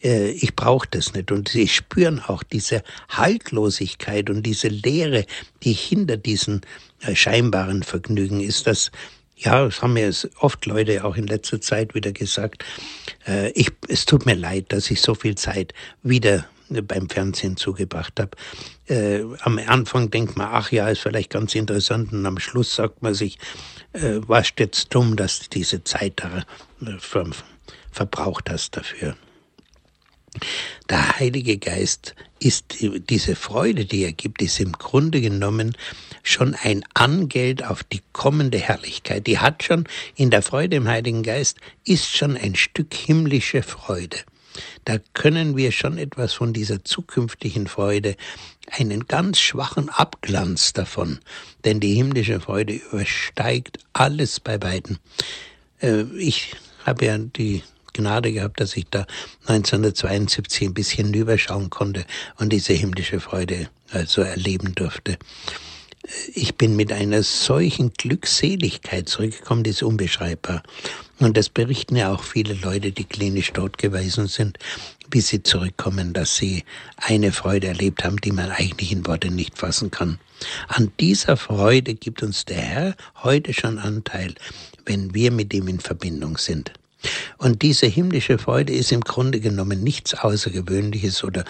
Äh, ich brauche das nicht. Und sie spüren auch diese Haltlosigkeit und diese Leere, die hinter diesen scheinbaren Vergnügen ist. Das ja, das haben mir oft Leute auch in letzter Zeit wieder gesagt. Äh, ich, es tut mir leid, dass ich so viel Zeit wieder beim Fernsehen zugebracht habe. Äh, am Anfang denkt man, ach ja, ist vielleicht ganz interessant und am Schluss sagt man sich, äh, was jetzt dumm, dass du diese Zeit da äh, ver verbraucht hast dafür. Der Heilige Geist ist diese Freude, die er gibt, ist im Grunde genommen schon ein Angeld auf die kommende Herrlichkeit. Die hat schon in der Freude im Heiligen Geist ist schon ein Stück himmlische Freude. Da können wir schon etwas von dieser zukünftigen Freude, einen ganz schwachen Abglanz davon, denn die himmlische Freude übersteigt alles bei beiden. Äh, ich habe ja die Gnade gehabt, dass ich da 1972 ein bisschen hinüberschauen konnte und diese himmlische Freude also erleben durfte. Ich bin mit einer solchen Glückseligkeit zurückgekommen, die ist unbeschreibbar. Und das berichten ja auch viele Leute, die klinisch tot gewesen sind, wie sie zurückkommen, dass sie eine Freude erlebt haben, die man eigentlich in Worte nicht fassen kann. An dieser Freude gibt uns der Herr heute schon Anteil, wenn wir mit ihm in Verbindung sind. Und diese himmlische Freude ist im Grunde genommen nichts Außergewöhnliches oder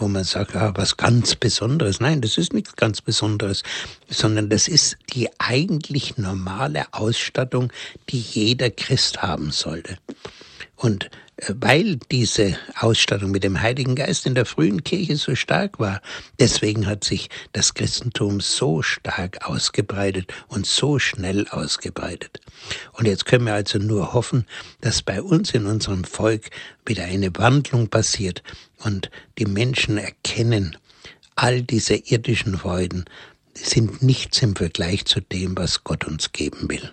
wo man sagt, ah, was ganz Besonderes. Nein, das ist nichts ganz Besonderes, sondern das ist die eigentlich normale Ausstattung, die jeder Christ haben sollte. Und weil diese Ausstattung mit dem Heiligen Geist in der frühen Kirche so stark war. Deswegen hat sich das Christentum so stark ausgebreitet und so schnell ausgebreitet. Und jetzt können wir also nur hoffen, dass bei uns in unserem Volk wieder eine Wandlung passiert und die Menschen erkennen, all diese irdischen Freuden sind nichts im Vergleich zu dem, was Gott uns geben will.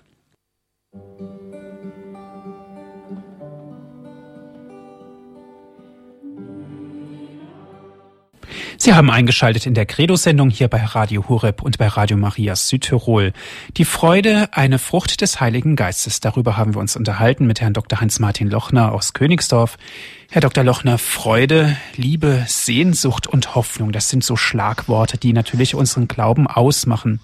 Sie haben eingeschaltet in der Credo-Sendung hier bei Radio Horeb und bei Radio Maria Südtirol. Die Freude, eine Frucht des Heiligen Geistes. Darüber haben wir uns unterhalten mit Herrn Dr. Hans-Martin Lochner aus Königsdorf. Herr Dr. Lochner, Freude, Liebe, Sehnsucht und Hoffnung, das sind so Schlagworte, die natürlich unseren Glauben ausmachen.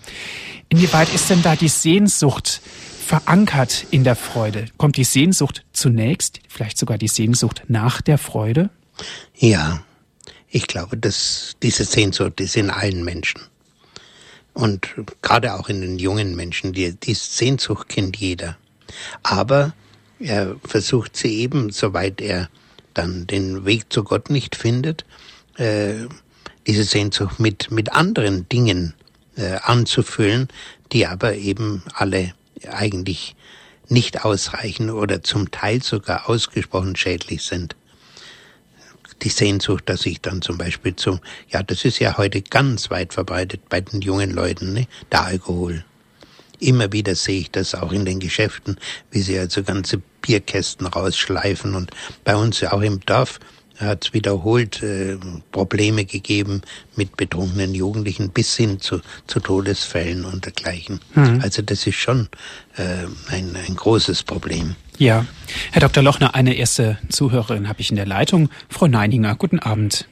Inwieweit ist denn da die Sehnsucht verankert in der Freude? Kommt die Sehnsucht zunächst, vielleicht sogar die Sehnsucht nach der Freude? Ja, ich glaube, dass diese Sehnsucht ist in allen Menschen. Und gerade auch in den jungen Menschen, die, die Sehnsucht kennt jeder. Aber er versucht sie eben, soweit er dann den Weg zu Gott nicht findet, äh, diese Sehnsucht mit, mit anderen Dingen äh, anzufüllen, die aber eben alle eigentlich nicht ausreichen oder zum Teil sogar ausgesprochen schädlich sind. Die Sehnsucht, dass ich dann zum Beispiel zum, ja, das ist ja heute ganz weit verbreitet bei den jungen Leuten, ne? der Alkohol. Immer wieder sehe ich das auch in den Geschäften, wie sie also ganze Bierkästen rausschleifen und bei uns ja auch im Dorf hat es wiederholt äh, Probleme gegeben mit betrunkenen Jugendlichen bis hin zu, zu Todesfällen und dergleichen. Mhm. Also das ist schon äh, ein, ein großes Problem. Ja, Herr Dr. Lochner, eine erste Zuhörerin habe ich in der Leitung. Frau Neininger, guten Abend.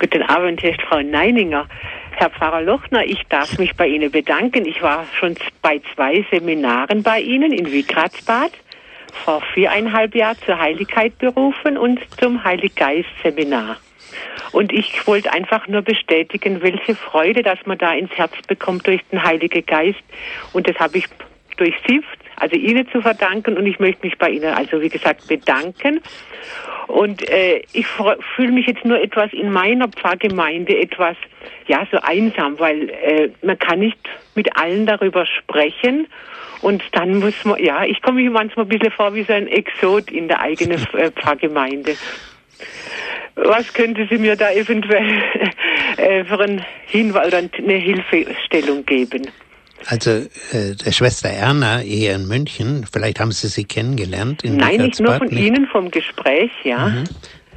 Guten Abend, hier ist Frau Neininger. Herr Pfarrer Lochner, ich darf mich bei Ihnen bedanken. Ich war schon bei zwei Seminaren bei Ihnen in Wigratsbad vor viereinhalb Jahren zur Heiligkeit berufen und zum Heiliggeist-Seminar. Und ich wollte einfach nur bestätigen, welche Freude, dass man da ins Herz bekommt durch den Heiligen Geist. Und das habe ich durch Sie, also Ihnen zu verdanken. Und ich möchte mich bei Ihnen, also wie gesagt, bedanken. Und äh, ich fühle mich jetzt nur etwas in meiner Pfarrgemeinde etwas, ja, so einsam, weil äh, man kann nicht mit allen darüber sprechen. Und dann muss man, ja, ich komme mir manchmal ein bisschen vor wie so ein Exot in der eigenen äh, Pfarrgemeinde. Was könnte Sie mir da eventuell äh, für einen Hinweis oder eine Hilfestellung geben? Also äh, der Schwester Erna hier in München, vielleicht haben Sie sie kennengelernt. In Nein, nicht nur von nicht? Ihnen vom Gespräch, ja. Mhm.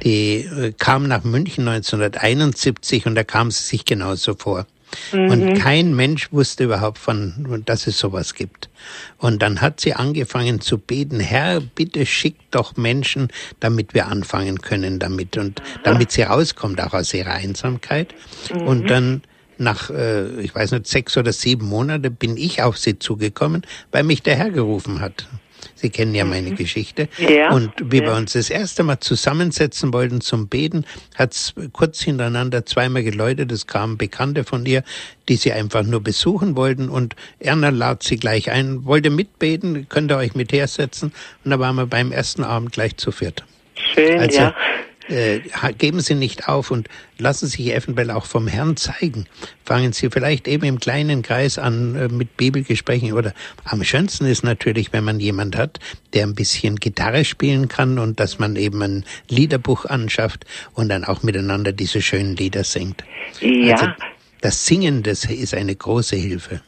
Die äh, kam nach München 1971 und da kam sie sich genauso vor. Mhm. Und kein Mensch wusste überhaupt von, dass es sowas gibt. Und dann hat sie angefangen zu beten, Herr, bitte schick doch Menschen, damit wir anfangen können damit und damit sie rauskommt auch aus ihrer Einsamkeit. Mhm. Und dann nach, äh, ich weiß nicht, sechs oder sieben Monate bin ich auf sie zugekommen, weil mich der Herr gerufen hat. Sie kennen ja meine mhm. Geschichte. Ja, und wie ja. wir uns das erste Mal zusammensetzen wollten zum Beten, hat's kurz hintereinander zweimal geläutet. Es kamen Bekannte von ihr, die sie einfach nur besuchen wollten. Und Erna lad sie gleich ein, wollte mitbeten, könnt ihr euch mit hersetzen. Und da waren wir beim ersten Abend gleich zu viert. Schön, also, ja äh, geben Sie nicht auf und lassen sich eventuell auch vom Herrn zeigen. Fangen Sie vielleicht eben im kleinen Kreis an äh, mit Bibelgesprächen oder am schönsten ist natürlich, wenn man jemand hat, der ein bisschen Gitarre spielen kann und dass man eben ein Liederbuch anschafft und dann auch miteinander diese schönen Lieder singt. Ja. Also das Singen, das ist eine große Hilfe.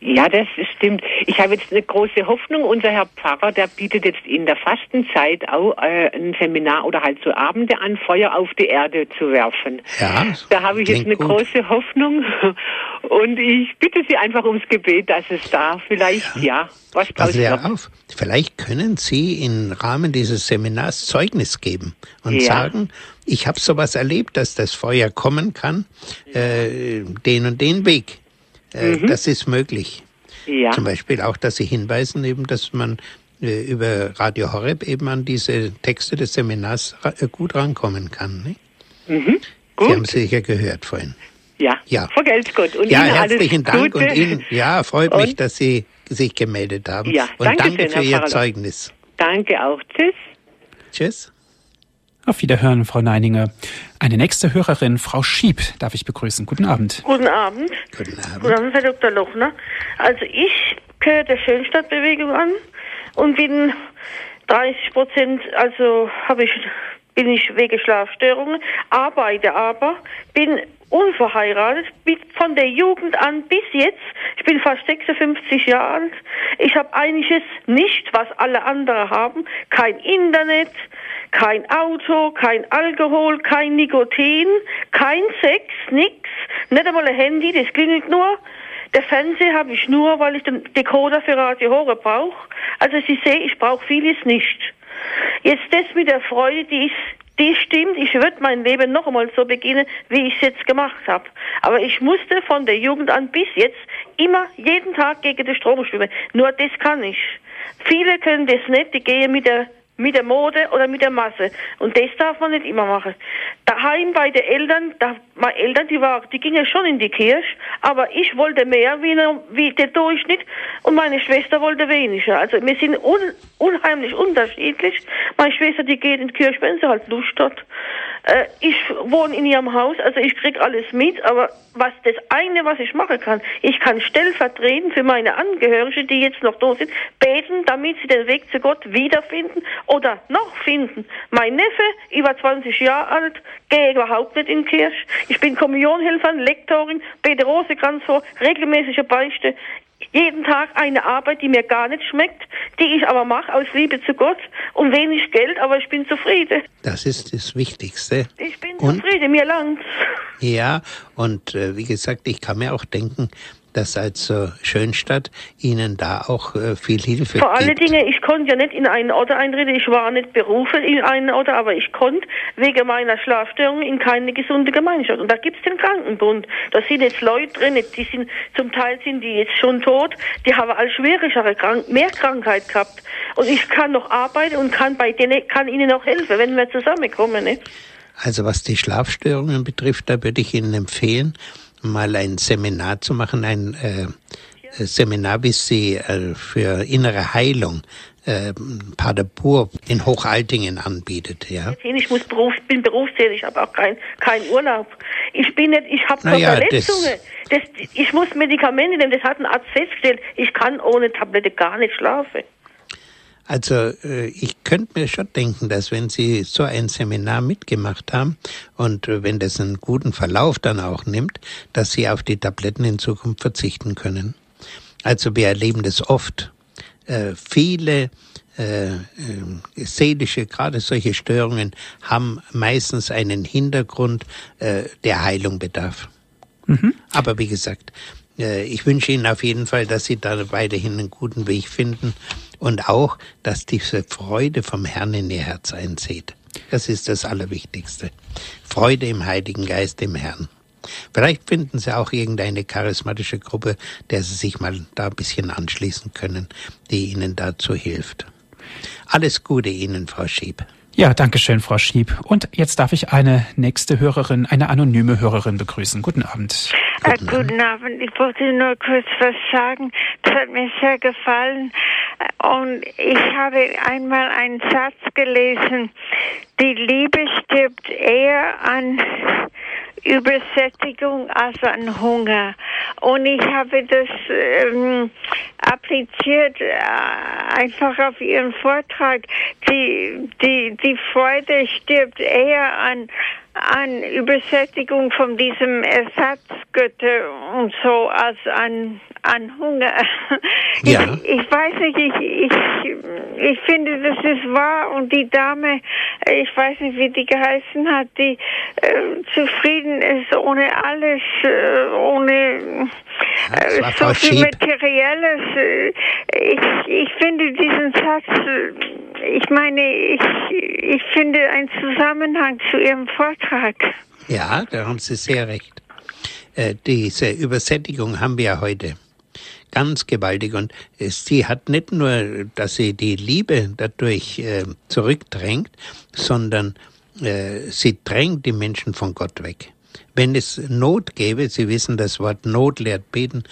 Ja, das stimmt. Ich habe jetzt eine große Hoffnung. Unser Herr Pfarrer, der bietet jetzt in der Fastenzeit auch äh, ein Seminar oder halt so Abende an, Feuer auf die Erde zu werfen. Ja, da habe ich jetzt eine gut. große Hoffnung. Und ich bitte Sie einfach ums Gebet, dass es da vielleicht, ja, ja was Passen Sie auf. Vielleicht können Sie im Rahmen dieses Seminars Zeugnis geben und ja. sagen, ich habe sowas erlebt, dass das Feuer kommen kann, äh, den und den Weg. Äh, mhm. Das ist möglich. Ja. Zum Beispiel auch, dass Sie hinweisen eben, dass man äh, über Radio Horeb eben an diese Texte des Seminars äh, gut rankommen kann. Ne? Mhm. Gut. Sie haben sicher gehört vorhin. Ja, ja. vergelt's gut. Und ja, Ihnen herzlichen Dank Gute. und Ihnen, ja, freut und mich, dass Sie sich gemeldet haben. Ja, und danke, danke für Ihr Zeugnis. Danke auch. Tschüss. Tschüss. Auf Wiederhören, Frau Neininger. Eine nächste Hörerin, Frau Schieb, darf ich begrüßen. Guten Abend. Guten Abend. Guten Abend. Guten Abend, Herr Dr. Lochner. Also ich gehöre der Schönstadtbewegung an und bin 30 Prozent, also habe ich, bin ich wegen Schlafstörungen, arbeite aber, bin unverheiratet, von der Jugend an bis jetzt. Ich bin fast 56 Jahre alt. Ich habe einiges nicht, was alle anderen haben. Kein Internet, kein Auto, kein Alkohol, kein Nikotin, kein Sex, nix, nicht einmal ein Handy, das klingelt nur. Der Fernseher habe ich nur, weil ich den Decoder für Radio Horror brauche. Also Sie sehen, ich brauche vieles nicht. Jetzt das mit der Freude, die ist, die stimmt. Ich würde mein Leben noch einmal so beginnen, wie ich es jetzt gemacht habe. Aber ich musste von der Jugend an bis jetzt immer jeden Tag gegen den Strom schwimmen. Nur das kann ich. Viele können das nicht, die gehen mit der mit der Mode oder mit der Masse. Und das darf man nicht immer machen. Daheim bei den Eltern, da, meine Eltern, die war, die gingen schon in die Kirche, aber ich wollte mehr wie, wie der Durchschnitt und meine Schwester wollte weniger. Also wir sind un, unheimlich unterschiedlich. Meine Schwester, die geht in die Kirche, wenn sie halt Lust hat. Äh, ich wohne in ihrem Haus, also ich krieg alles mit, aber was das eine, was ich machen kann, ich kann stellvertretend für meine Angehörigen, die jetzt noch da sind, beten, damit sie den Weg zu Gott wiederfinden oder noch finden. Mein Neffe, über 20 Jahre alt, gehe überhaupt nicht in Kirche. Ich bin Kommunionhelferin, Lektorin, bete Rosekranz vor, regelmäßige Beichte jeden Tag eine Arbeit, die mir gar nicht schmeckt, die ich aber mache aus Liebe zu Gott und wenig Geld, aber ich bin zufrieden. Das ist das Wichtigste. Ich bin und, zufrieden, mir langt's. Ja, und äh, wie gesagt, ich kann mir auch denken, dass also Schönstadt Ihnen da auch äh, viel Hilfe Vor gibt. allen Dingen, ich konnte ja nicht in einen Ort eintreten. Ich war nicht berufen in einen Ort, aber ich konnte wegen meiner Schlafstörung in keine gesunde Gemeinschaft. Und da gibt's den Krankenbund. Da sind jetzt Leute drin, die sind, zum Teil sind die jetzt schon tot, die haben als schwierigere Krank mehr Krankheit gehabt. Und ich kann noch arbeiten und kann bei denen, kann ihnen auch helfen, wenn wir zusammenkommen. Ne? Also was die Schlafstörungen betrifft, da würde ich Ihnen empfehlen, mal ein Seminar zu machen, ein äh, Seminar, wie Sie äh, für innere Heilung äh, Paderborn in Hochaltingen anbietet, ja. Ich muss Beruf, bin berufstätig, ich habe auch keinen kein Urlaub. Ich bin nicht, ich habe naja, Verletzungen. Das, das, ich muss Medikamente nehmen, das hat ein Arzt festgestellt. Ich kann ohne Tablette gar nicht schlafen. Also äh, ich könnte mir schon denken, dass wenn Sie so ein Seminar mitgemacht haben und äh, wenn das einen guten Verlauf dann auch nimmt, dass Sie auf die Tabletten in Zukunft verzichten können. Also wir erleben das oft. Äh, viele äh, äh, seelische, gerade solche Störungen haben meistens einen Hintergrund, äh, der Heilung bedarf. Mhm. Aber wie gesagt, äh, ich wünsche Ihnen auf jeden Fall, dass Sie da weiterhin einen guten Weg finden und auch, dass diese Freude vom Herrn in Ihr Herz einzieht. Das ist das Allerwichtigste. Freude im Heiligen Geist, im Herrn. Vielleicht finden Sie auch irgendeine charismatische Gruppe, der Sie sich mal da ein bisschen anschließen können, die Ihnen dazu hilft. Alles Gute Ihnen, Frau Schieb. Ja, danke schön, Frau Schieb. Und jetzt darf ich eine nächste Hörerin, eine anonyme Hörerin begrüßen. Guten Abend. Guten, äh, guten Abend. Ich wollte nur kurz was sagen. Das hat mir sehr gefallen. Und ich habe einmal einen Satz gelesen. Die Liebe stirbt eher an Übersättigung als an Hunger. Und ich habe das ähm, appliziert äh, einfach auf Ihren Vortrag. Die, die, die Freude stirbt eher an an Übersättigung von diesem Ersatzgötter und so als an an Hunger. Ja. Ich, ich weiß nicht, ich, ich, ich finde, das ist wahr und die Dame, ich weiß nicht, wie die geheißen hat, die äh, zufrieden ist ohne alles, äh, ohne äh, so viel Materielles. Ich, ich finde diesen Satz, äh, ich meine, ich, ich finde einen Zusammenhang zu Ihrem Vortrag. Ja, da haben Sie sehr recht. Äh, diese Übersättigung haben wir ja heute ganz gewaltig. Und sie hat nicht nur, dass sie die Liebe dadurch äh, zurückdrängt, sondern äh, sie drängt die Menschen von Gott weg. Wenn es Not gäbe, Sie wissen, das Wort Not lehrt beten,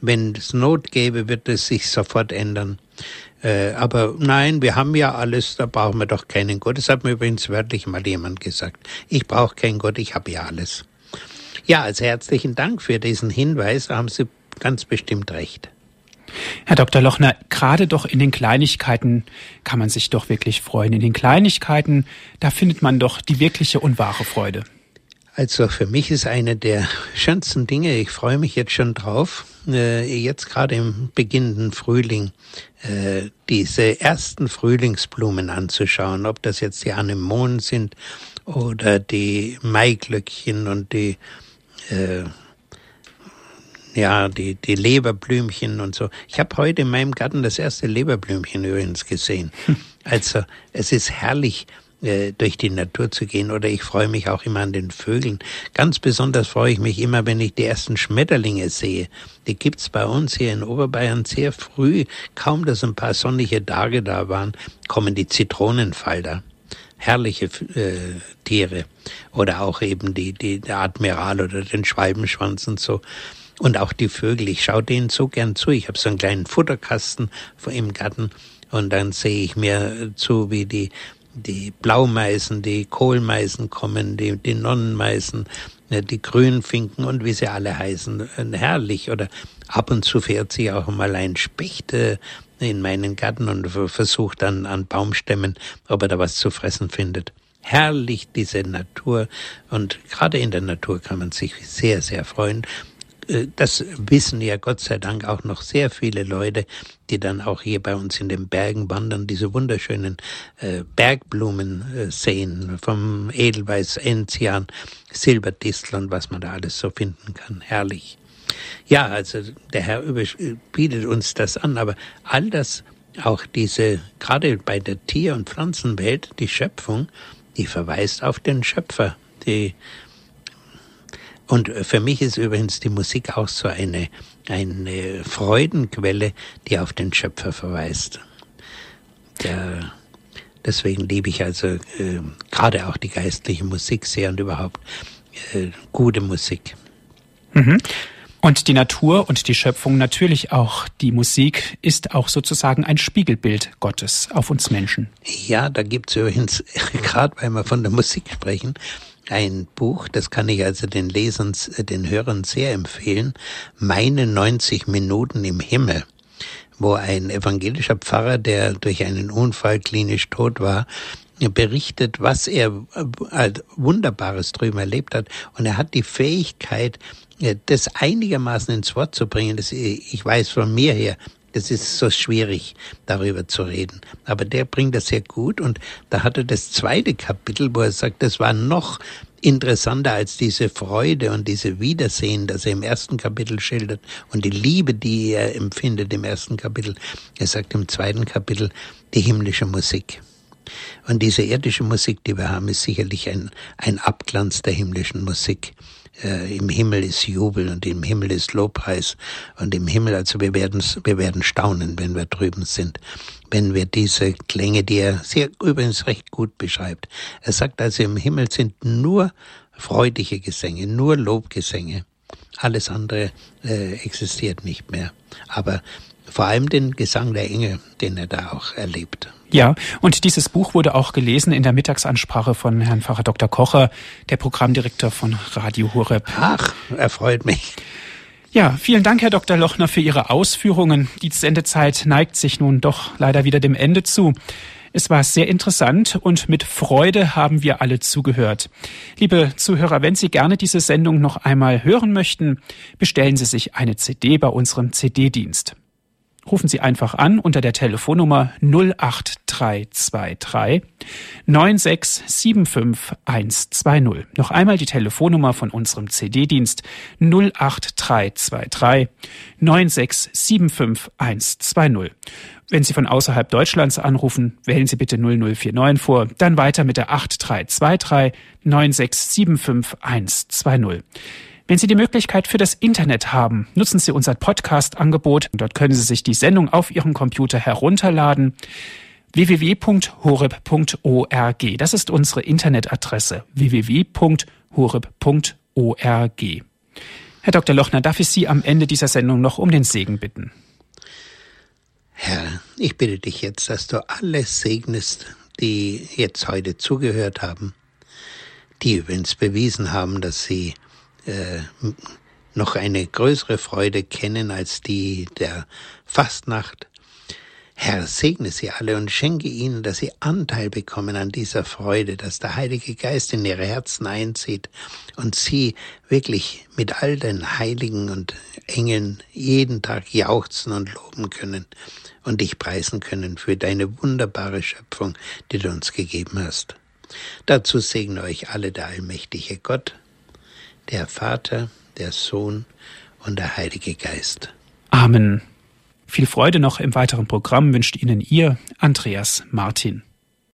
wenn es Not gäbe, wird es sich sofort ändern. Äh, aber nein, wir haben ja alles, da brauchen wir doch keinen Gott. Das hat mir übrigens wörtlich mal jemand gesagt. Ich brauche keinen Gott, ich habe ja alles. Ja, also herzlichen Dank für diesen Hinweis. Da haben Sie ganz bestimmt recht. Herr Dr. Lochner, gerade doch in den Kleinigkeiten kann man sich doch wirklich freuen. In den Kleinigkeiten, da findet man doch die wirkliche und wahre Freude. Also für mich ist eine der schönsten Dinge, ich freue mich jetzt schon drauf, äh, jetzt gerade im beginnenden Frühling, diese ersten Frühlingsblumen anzuschauen, ob das jetzt die Anemonen sind oder die Maiglöckchen und die äh, ja, die, die Leberblümchen und so. Ich habe heute in meinem Garten das erste Leberblümchen übrigens gesehen. Also es ist herrlich, äh, durch die Natur zu gehen oder ich freue mich auch immer an den Vögeln. Ganz besonders freue ich mich immer, wenn ich die ersten Schmetterlinge sehe. Die gibt's bei uns hier in Oberbayern sehr früh. Kaum, dass ein paar sonnige Tage da waren, kommen die Zitronenfalter herrliche äh, Tiere oder auch eben die, die der Admiral oder den Schwalbenschwanz und so. Und auch die Vögel, ich schaue denen so gern zu. Ich habe so einen kleinen Futterkasten im Garten und dann sehe ich mir zu, wie die die Blaumeisen, die Kohlmeisen kommen, die, die Nonnenmeisen, ne, die Grünfinken und wie sie alle heißen. Herrlich. Oder ab und zu fährt sich auch mal ein Specht äh, in meinen Garten und versucht dann an Baumstämmen, ob er da was zu fressen findet. Herrlich diese Natur und gerade in der Natur kann man sich sehr, sehr freuen. Äh, das wissen ja Gott sei Dank auch noch sehr viele Leute, die dann auch hier bei uns in den Bergen wandern, diese wunderschönen äh, Bergblumen äh, sehen, vom Edelweiß, Enzian, Silberdistel und was man da alles so finden kann. Herrlich. Ja, also der Herr bietet uns das an, aber all das, auch diese, gerade bei der Tier- und Pflanzenwelt, die Schöpfung, die verweist auf den Schöpfer. Die, und für mich ist übrigens die Musik auch so eine, eine Freudenquelle, die auf den Schöpfer verweist. Der, deswegen liebe ich also äh, gerade auch die geistliche Musik sehr und überhaupt äh, gute Musik. Mhm. Und die Natur und die Schöpfung, natürlich auch die Musik, ist auch sozusagen ein Spiegelbild Gottes auf uns Menschen. Ja, da gibt's übrigens, gerade weil wir von der Musik sprechen, ein Buch, das kann ich also den Lesern, den Hörern sehr empfehlen, Meine 90 Minuten im Himmel wo ein evangelischer Pfarrer, der durch einen Unfall klinisch tot war, berichtet, was er äh, Wunderbares drüben erlebt hat. Und er hat die Fähigkeit, das einigermaßen ins Wort zu bringen, das, ich weiß von mir her, das ist so schwierig, darüber zu reden. Aber der bringt das sehr gut und da hat er das zweite Kapitel, wo er sagt, das war noch interessanter als diese Freude und diese Wiedersehen, das er im ersten Kapitel schildert und die Liebe, die er empfindet im ersten Kapitel. Er sagt im zweiten Kapitel die himmlische Musik. Und diese irdische Musik, die wir haben, ist sicherlich ein, ein Abglanz der himmlischen Musik äh, im Himmel ist Jubel und im Himmel ist Lobpreis und im Himmel, also wir werden, wir werden staunen, wenn wir drüben sind, wenn wir diese Klänge, die er sehr übrigens recht gut beschreibt. Er sagt also, im Himmel sind nur freudige Gesänge, nur Lobgesänge. Alles andere äh, existiert nicht mehr. Aber vor allem den Gesang der Engel, den er da auch erlebt. Ja, und dieses Buch wurde auch gelesen in der Mittagsansprache von Herrn Pfarrer Dr. Kocher, der Programmdirektor von Radio Horeb. Ach, erfreut mich. Ja, vielen Dank, Herr Dr. Lochner, für Ihre Ausführungen. Die Sendezeit neigt sich nun doch leider wieder dem Ende zu. Es war sehr interessant und mit Freude haben wir alle zugehört. Liebe Zuhörer, wenn Sie gerne diese Sendung noch einmal hören möchten, bestellen Sie sich eine CD bei unserem CD-Dienst. Rufen Sie einfach an unter der Telefonnummer 08323 9675120. Noch einmal die Telefonnummer von unserem CD-Dienst 08323 9675120. Wenn Sie von außerhalb Deutschlands anrufen, wählen Sie bitte 0049 vor, dann weiter mit der 8323 9675120. Wenn Sie die Möglichkeit für das Internet haben, nutzen Sie unser Podcast-Angebot. Dort können Sie sich die Sendung auf Ihrem Computer herunterladen www.horeb.org. Das ist unsere Internetadresse www.horeb.org. Herr Dr. Lochner, darf ich Sie am Ende dieser Sendung noch um den Segen bitten? Herr, ich bitte dich jetzt, dass du alle segnest, die jetzt heute zugehört haben, die übrigens bewiesen haben, dass sie äh, noch eine größere Freude kennen als die der Fastnacht. Herr, segne sie alle und schenke ihnen, dass sie Anteil bekommen an dieser Freude, dass der Heilige Geist in ihre Herzen einzieht und sie wirklich mit all den Heiligen und Engeln jeden Tag jauchzen und loben können und dich preisen können für deine wunderbare Schöpfung, die du uns gegeben hast. Dazu segne euch alle der allmächtige Gott, der Vater, der Sohn und der Heilige Geist. Amen. Viel Freude noch im weiteren Programm wünscht Ihnen Ihr Andreas Martin.